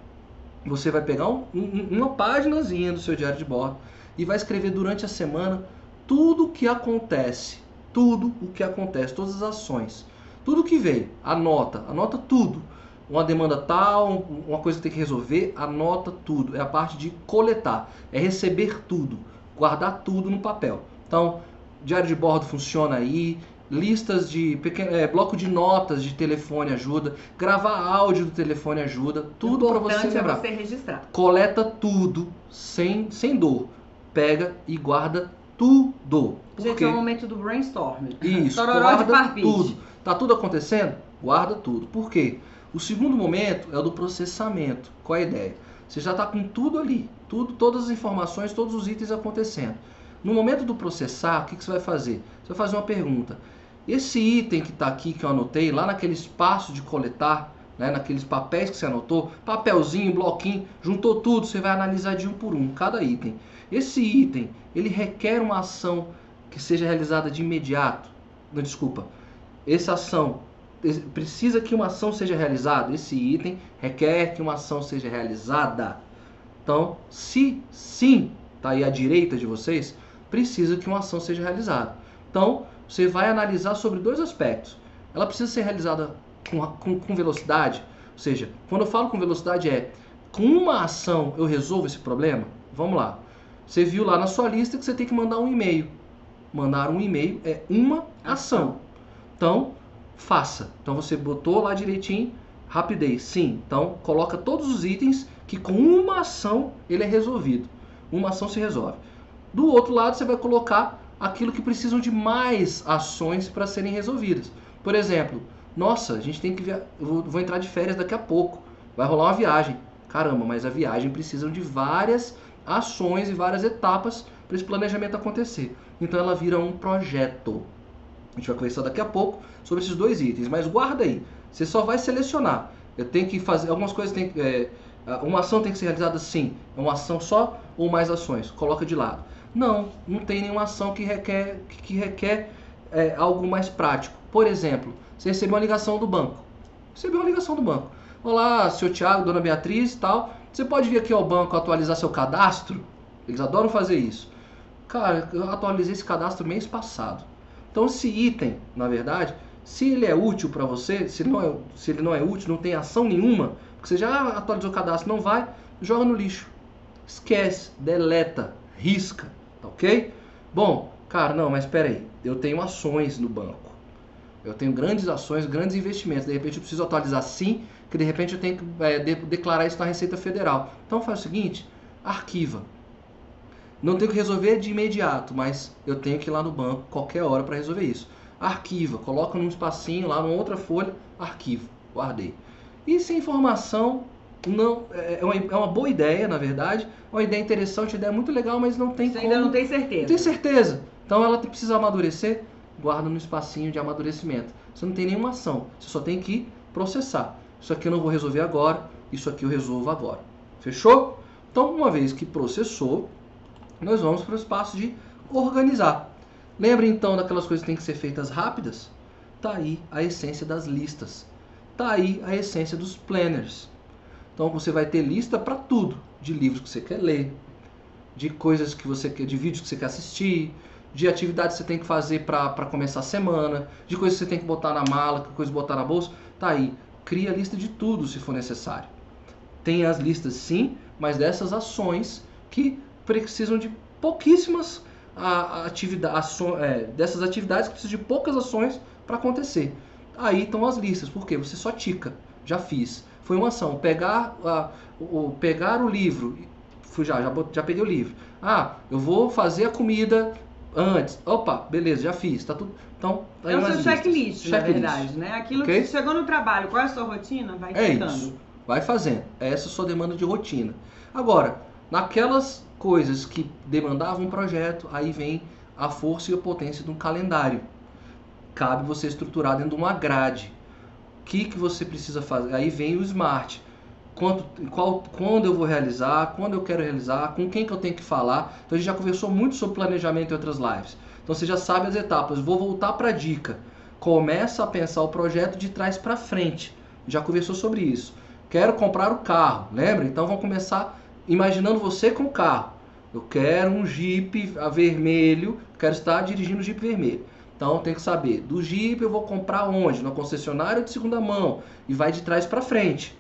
você vai pegar um- um- uma páginazinha do seu diário de bordo e vai escrever durante a semana tudo o que acontece, tudo o que acontece, todas as ações, tudo que veio, anota, anota tudo. Uma demanda tal, um- uma coisa que tem que resolver, anota tudo. É a parte de coletar, é receber tudo, guardar tudo no papel. Então, diário de bordo funciona aí, listas de pequeno, é, bloco de notas de telefone ajuda, gravar áudio do telefone ajuda, tudo para você Importante lembrar. é você registrar. Coleta tudo sem, sem dor. Pega e guarda tudo. Por Gente, é o momento do brainstorm. Isso, Tororó guarda tudo. Tá tudo acontecendo? Guarda tudo. Por quê? O segundo momento é o do processamento. Qual é a ideia? Você já está com tudo ali, tudo, todas as informações, todos os itens acontecendo. No momento do processar, o que, que você vai fazer? Você vai fazer uma pergunta. Esse item que está aqui, que eu anotei, lá naquele espaço de coletar, né, naqueles papéis que você anotou, papelzinho, bloquinho, juntou tudo, você vai analisar de um por um, cada item. Esse item, ele requer uma ação que seja realizada de imediato. Não, desculpa. Essa ação precisa que uma ação seja realizada. Esse item requer que uma ação seja realizada. Então, se sim, tá aí à direita de vocês, precisa que uma ação seja realizada. Então, você vai analisar sobre dois aspectos. Ela precisa ser realizada com, com, com velocidade, ou seja, quando eu falo com velocidade é com uma ação eu resolvo esse problema? Vamos lá. Você viu lá na sua lista que você tem que mandar um e-mail. Mandar um e-mail é uma ação. Então, faça. Então você botou lá direitinho, rapidez, sim. Então coloca todos os itens que com uma ação ele é resolvido. Uma ação se resolve. Do outro lado você vai colocar aquilo que precisam de mais ações para serem resolvidas. Por exemplo, nossa, a gente tem que via... eu vou, entrar de férias daqui a pouco. Vai rolar uma viagem. Caramba, mas a viagem precisa de várias ações e várias etapas para esse planejamento acontecer. Então ela vira um projeto. A gente vai conversar daqui a pouco sobre esses dois itens, mas guarda aí. Você só vai selecionar. Eu tenho que fazer algumas coisas. Tem, é, uma ação tem que ser realizada sim. É uma ação só ou mais ações? Coloca de lado. Não, não tem nenhuma ação que requer, que requer é, algo mais prático. Por exemplo, você recebeu uma ligação do banco. Recebeu uma ligação do banco. Olá, seu Thiago, dona Beatriz e tal. Você pode vir aqui ao banco atualizar seu cadastro? Eles adoram fazer isso. Cara, eu atualizei esse cadastro mês passado. Então esse item, na verdade, Se ele é útil para você, se, não é, se ele não é útil, não tem ação nenhuma, porque você já atualizou o cadastro, não vai, joga no lixo. Esquece, deleta, risca, tá ok? Bom, cara, não, mas espera aí. Eu tenho ações no banco. Eu tenho grandes ações, grandes investimentos. De repente eu preciso atualizar sim, que de repente eu tenho que é, de, declarar isso na Receita Federal. Então faz o seguinte, arquiva. Não tenho que resolver de imediato, mas eu tenho que ir lá no banco qualquer hora para resolver isso. Arquiva, coloca num espacinho lá, numa outra folha, arquivo, guardei. E se a informação não é, é uma, é uma boa ideia, na verdade, é uma ideia interessante, uma ideia muito legal, mas não tem Você como... ainda não tem certeza. Não tem certeza. Então ela precisa amadurecer, guarda no espacinho de amadurecimento. Você não tem nenhuma ação, você só tem que processar. Isso aqui eu não vou resolver agora, isso aqui eu resolvo agora. Fechou? Então, uma vez que processou, nós vamos para o espaço de organizar. Lembra então daquelas coisas que têm que ser feitas rápidas? Tá aí a essência das listas. Tá aí a essência dos planners. Então você vai ter lista para tudo, de livros que você quer ler, de coisas que você quer, de vídeos que você quer assistir, de atividades que você tem que fazer para começar a semana, de coisas que você tem que botar na mala, que coisas botar na bolsa. Tá aí. Cria lista de tudo se for necessário. Tem as listas sim, mas dessas ações que precisam de pouquíssimas atividades, é, dessas atividades que precisam de poucas ações para acontecer. Aí estão as listas, porque você só tica, já fiz. Foi uma ação, pegar, o, pegar o livro, já, já, já peguei o livro. Ah, eu vou fazer a comida antes. Opa, beleza, já fiz, tá tudo. Então, tá é o seu checklist, na verdade, né? Aquilo okay? que chegou no trabalho, qual é a sua rotina? Vai é isso. Vai fazendo. Essa é a sua demanda de rotina. Agora, naquelas coisas que demandavam um projeto, aí vem a força e a potência de um calendário. Cabe você estruturar dentro de uma grade. O que, que você precisa fazer? Aí vem o smart quanto, qual, quando eu vou realizar, quando eu quero realizar, com quem que eu tenho que falar. Então a gente já conversou muito sobre planejamento em outras lives. Então você já sabe as etapas. Vou voltar para a dica. Começa a pensar o projeto de trás para frente. Já conversou sobre isso. Quero comprar o carro, lembra? Então vamos começar imaginando você com o carro. Eu quero um Jeep vermelho, quero estar dirigindo o Jeep vermelho. Então tem que saber, do Jeep eu vou comprar onde? Na concessionária ou de segunda mão? E vai de trás para frente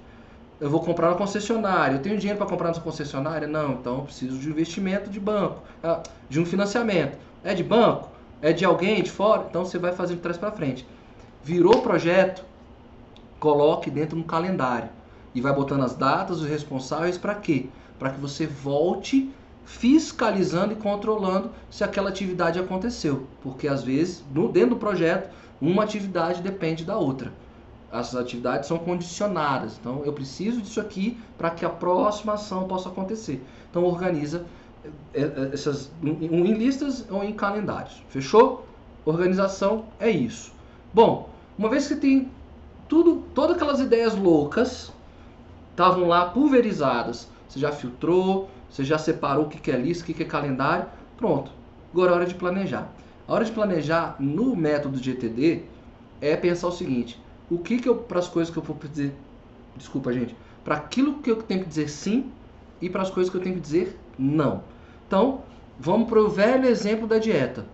eu vou comprar na concessionária. Eu tenho dinheiro para comprar na concessionária? Não, então eu preciso de um investimento de banco, ah, de um financiamento. É de banco? É de alguém de fora? Então você vai fazer de trás para frente. Virou projeto, coloque dentro de um calendário e vai botando as datas, os responsáveis para quê? Para que você volte fiscalizando e controlando se aquela atividade aconteceu, porque às vezes, dentro do projeto, uma atividade depende da outra as atividades são condicionadas. Então, eu preciso disso aqui para que a próxima ação possa acontecer. Então, organiza é, é, essas em listas ou em calendários. Fechou? Organização é isso. Bom, uma vez que tem tudo, todas aquelas ideias loucas estavam lá pulverizadas, você já filtrou, você já separou o que é lista, o que é calendário, pronto. Agora é hora de planejar. A hora de planejar no método GTD é pensar o seguinte: o que que eu para as coisas que eu vou dizer, desculpa gente, para aquilo que eu tenho que dizer sim e para as coisas que eu tenho que dizer não. Então, vamos para o velho exemplo da dieta.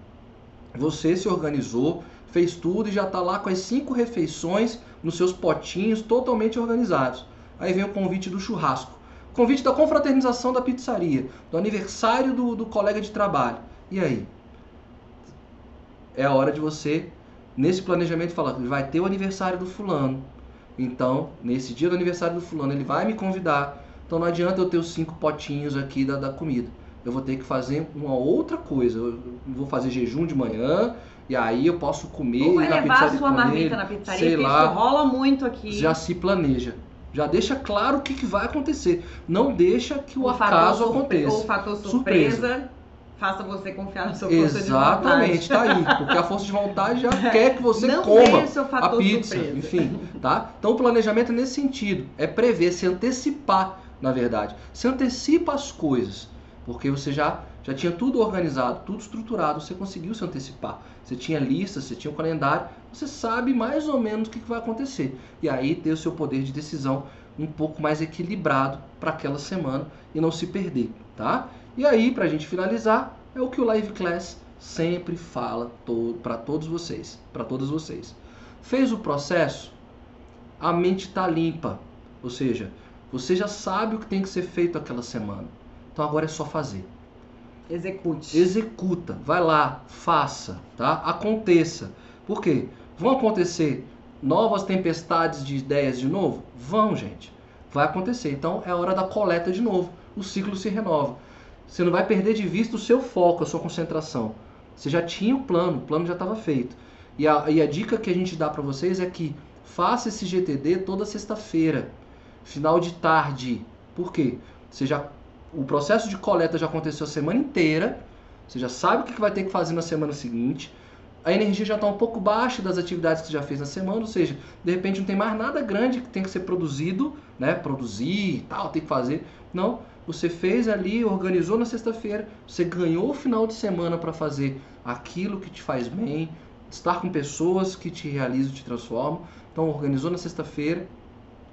Você se organizou, fez tudo e já está lá com as cinco refeições nos seus potinhos totalmente organizados. Aí vem o convite do churrasco, convite da confraternização da pizzaria, do aniversário do, do colega de trabalho. E aí? É a hora de você nesse planejamento fala vai ter o aniversário do fulano. Então, nesse dia do aniversário do fulano, ele vai me convidar. Então não adianta eu ter os cinco potinhos aqui da, da comida. Eu vou ter que fazer uma outra coisa. Eu vou fazer jejum de manhã, e aí eu posso comer. Ou vai levar a sua marmita na pizzaria, sei lá, isso rola muito aqui. Já se planeja. Já deixa claro o que, que vai acontecer. Não deixa que o, o acaso aconteça. Ou o fator surpresa. surpresa faça você confiar na sua força Exatamente, de vontade. Exatamente, tá aí. Porque a força de vontade já quer que você Não coma a pizza, surpresa. enfim, tá? Então o planejamento é nesse sentido, é prever, se antecipar, na verdade. Se antecipa as coisas, porque você já já tinha tudo organizado, tudo estruturado, você conseguiu se antecipar. Você tinha lista, você tinha um calendário, você sabe mais ou menos o que vai acontecer. E aí ter o seu poder de decisão um pouco mais equilibrado para aquela semana e não se perder, tá? E aí, para a gente finalizar, é o que o Live Class sempre fala to para todos vocês, para todos vocês. Fez o processo, a mente está limpa. Ou seja, você já sabe o que tem que ser feito aquela semana. Então agora é só fazer. Execute. Executa, vai lá, faça, tá? Aconteça. Por quê? Vão acontecer novas tempestades de ideias de novo? Vão, gente. Vai acontecer. Então é hora da coleta de novo. O ciclo se renova. Você não vai perder de vista o seu foco, a sua concentração. Você já tinha o plano, o plano já estava feito. E a, e a dica que a gente dá para vocês é que faça esse GTD toda sexta-feira, final de tarde. Por quê? Você já, o processo de coleta já aconteceu a semana inteira. Você já sabe o que vai ter que fazer na semana seguinte. A energia já está um pouco baixa das atividades que você já fez na semana, ou seja, de repente não tem mais nada grande que tem que ser produzido, né? Produzir e tal, tem que fazer. Não, você fez ali, organizou na sexta-feira, você ganhou o final de semana para fazer aquilo que te faz bem, estar com pessoas que te realizam, te transformam. Então, organizou na sexta-feira,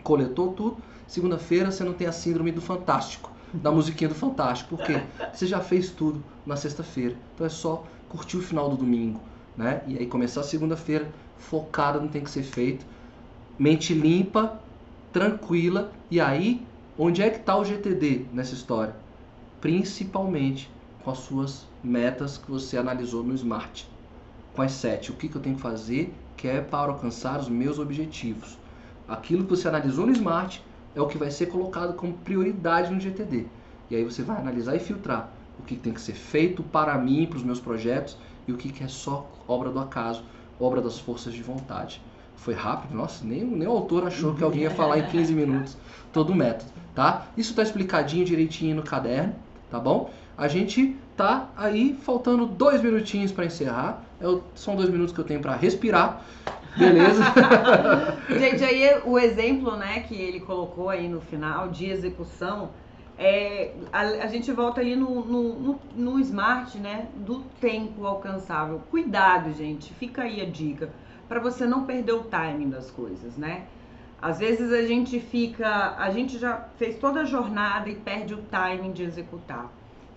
coletou tudo. Segunda-feira você não tem a síndrome do fantástico, da musiquinha do fantástico. Por quê? Você já fez tudo na sexta-feira. Então é só curtir o final do domingo, né? E aí começar a segunda-feira focada no que tem que ser feito, mente limpa, tranquila e aí Onde é que está o GTD nessa história? Principalmente com as suas metas que você analisou no Smart. Com as sete, o que, que eu tenho que fazer que é para alcançar os meus objetivos. Aquilo que você analisou no Smart é o que vai ser colocado como prioridade no GTD. E aí você vai analisar e filtrar o que tem que ser feito para mim, para os meus projetos, e o que é só obra do acaso, obra das forças de vontade. Foi rápido, nossa, nem, nem o autor achou que alguém ia falar em 15 minutos todo o método tá? Isso está explicadinho direitinho no caderno, tá bom? A gente tá aí faltando dois minutinhos para encerrar. Eu, são dois minutos que eu tenho para respirar. Beleza? gente, aí o exemplo, né, que ele colocou aí no final de execução, é, a, a gente volta ali no, no, no, no smart, né, do tempo alcançável. Cuidado, gente, fica aí a dica para você não perder o timing das coisas, né? Às vezes a gente fica, a gente já fez toda a jornada e perde o timing de executar.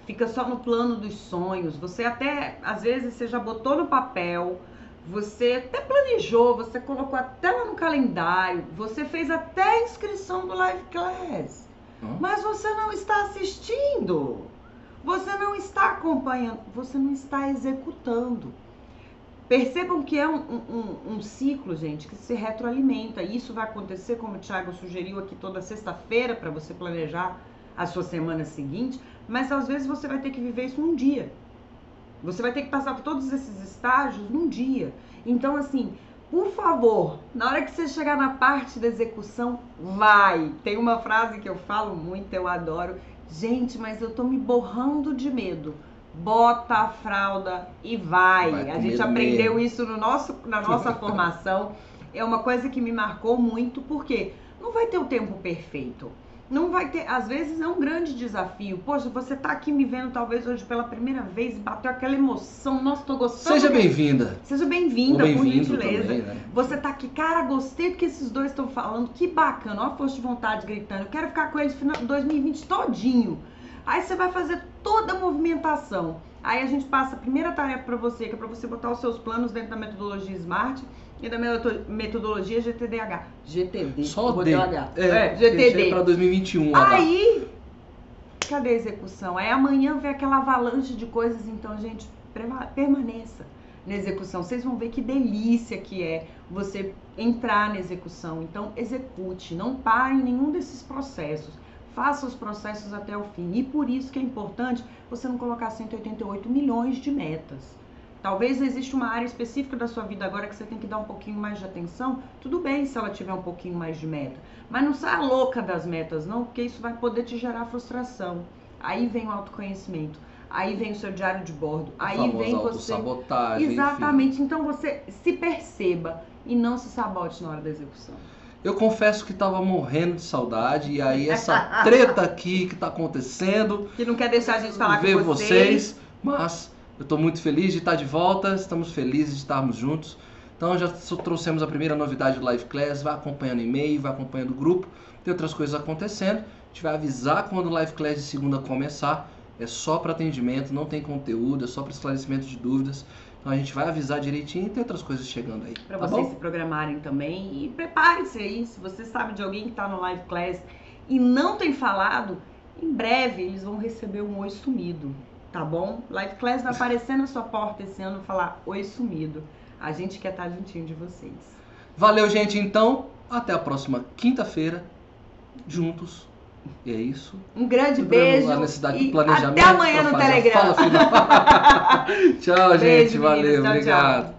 Fica só no plano dos sonhos. Você até, às vezes, você já botou no papel, você até planejou, você colocou até lá no calendário, você fez até a inscrição do Live Class. Hum? Mas você não está assistindo. Você não está acompanhando, você não está executando. Percebam que é um, um, um, ciclo, gente, que se retroalimenta. E isso vai acontecer, como o Thiago sugeriu aqui, toda sexta-feira, para você planejar a sua semana seguinte. Mas às vezes você vai ter que viver isso num dia. Você vai ter que passar por todos esses estágios num dia. Então, assim, por favor, na hora que você chegar na parte da execução, vai. Tem uma frase que eu falo muito, eu adoro. Gente, mas eu tô me borrando de medo bota a fralda e vai. vai a gente aprendeu mesmo. isso no nosso, na nossa formação. É uma coisa que me marcou muito, porque não vai ter o tempo perfeito. Não vai ter, às vezes é um grande desafio. Poxa, você tá aqui me vendo talvez hoje pela primeira vez e bateu aquela emoção. Nossa, tô gostando. Seja bem-vinda. Seja bem-vinda, bem por gentileza. Também, né? Você tá aqui, cara, gostei do que esses dois estão falando. Que bacana. Ó, a força de vontade gritando. Eu quero ficar com eles no 2020 todinho. Aí você vai fazer toda a movimentação. Aí a gente passa a primeira tarefa para você, que é para você botar os seus planos dentro da metodologia SMART e da metodologia GTDH. GTD. Só o D. É, é, GTD. para 2021. Aí, cadê a execução? Aí amanhã vem aquela avalanche de coisas, então, gente, permaneça na execução. Vocês vão ver que delícia que é você entrar na execução. Então, execute, não pare em nenhum desses processos faça os processos até o fim. E por isso que é importante você não colocar 188 milhões de metas. Talvez exista uma área específica da sua vida agora que você tem que dar um pouquinho mais de atenção. Tudo bem se ela tiver um pouquinho mais de meta. Mas não saia louca das metas, não, porque isso vai poder te gerar frustração. Aí vem o autoconhecimento. Aí vem o seu diário de bordo. Aí vem você. Sabotagem, Exatamente. Enfim. Então você se perceba e não se sabote na hora da execução. Eu confesso que estava morrendo de saudade e aí essa treta aqui que está acontecendo. Que não quer deixar a gente falar ver com vocês. vocês. Mas eu estou muito feliz de estar de volta. Estamos felizes de estarmos juntos. Então já trouxemos a primeira novidade do Live Class. Vai acompanhando e-mail, vai acompanhando o grupo. Tem outras coisas acontecendo. A gente vai avisar quando o Live Class de segunda começar. É só para atendimento, não tem conteúdo, é só para esclarecimento de dúvidas. Então a gente vai avisar direitinho e tem outras coisas chegando aí. Pra tá vocês bom? se programarem também. E prepare-se aí. Se você sabe de alguém que tá no live class e não tem falado, em breve eles vão receber um oi sumido. Tá bom? Live class vai aparecer na sua porta esse ano e falar oi sumido. A gente quer estar juntinho de vocês. Valeu, gente. Então, até a próxima quinta-feira, juntos. E é isso. Um grande beijo. A necessidade e planejamento. Até amanhã no Telegram. Fala tchau, Beijo, gente. Valeu. meninas. Tchau, obrigado. tchau.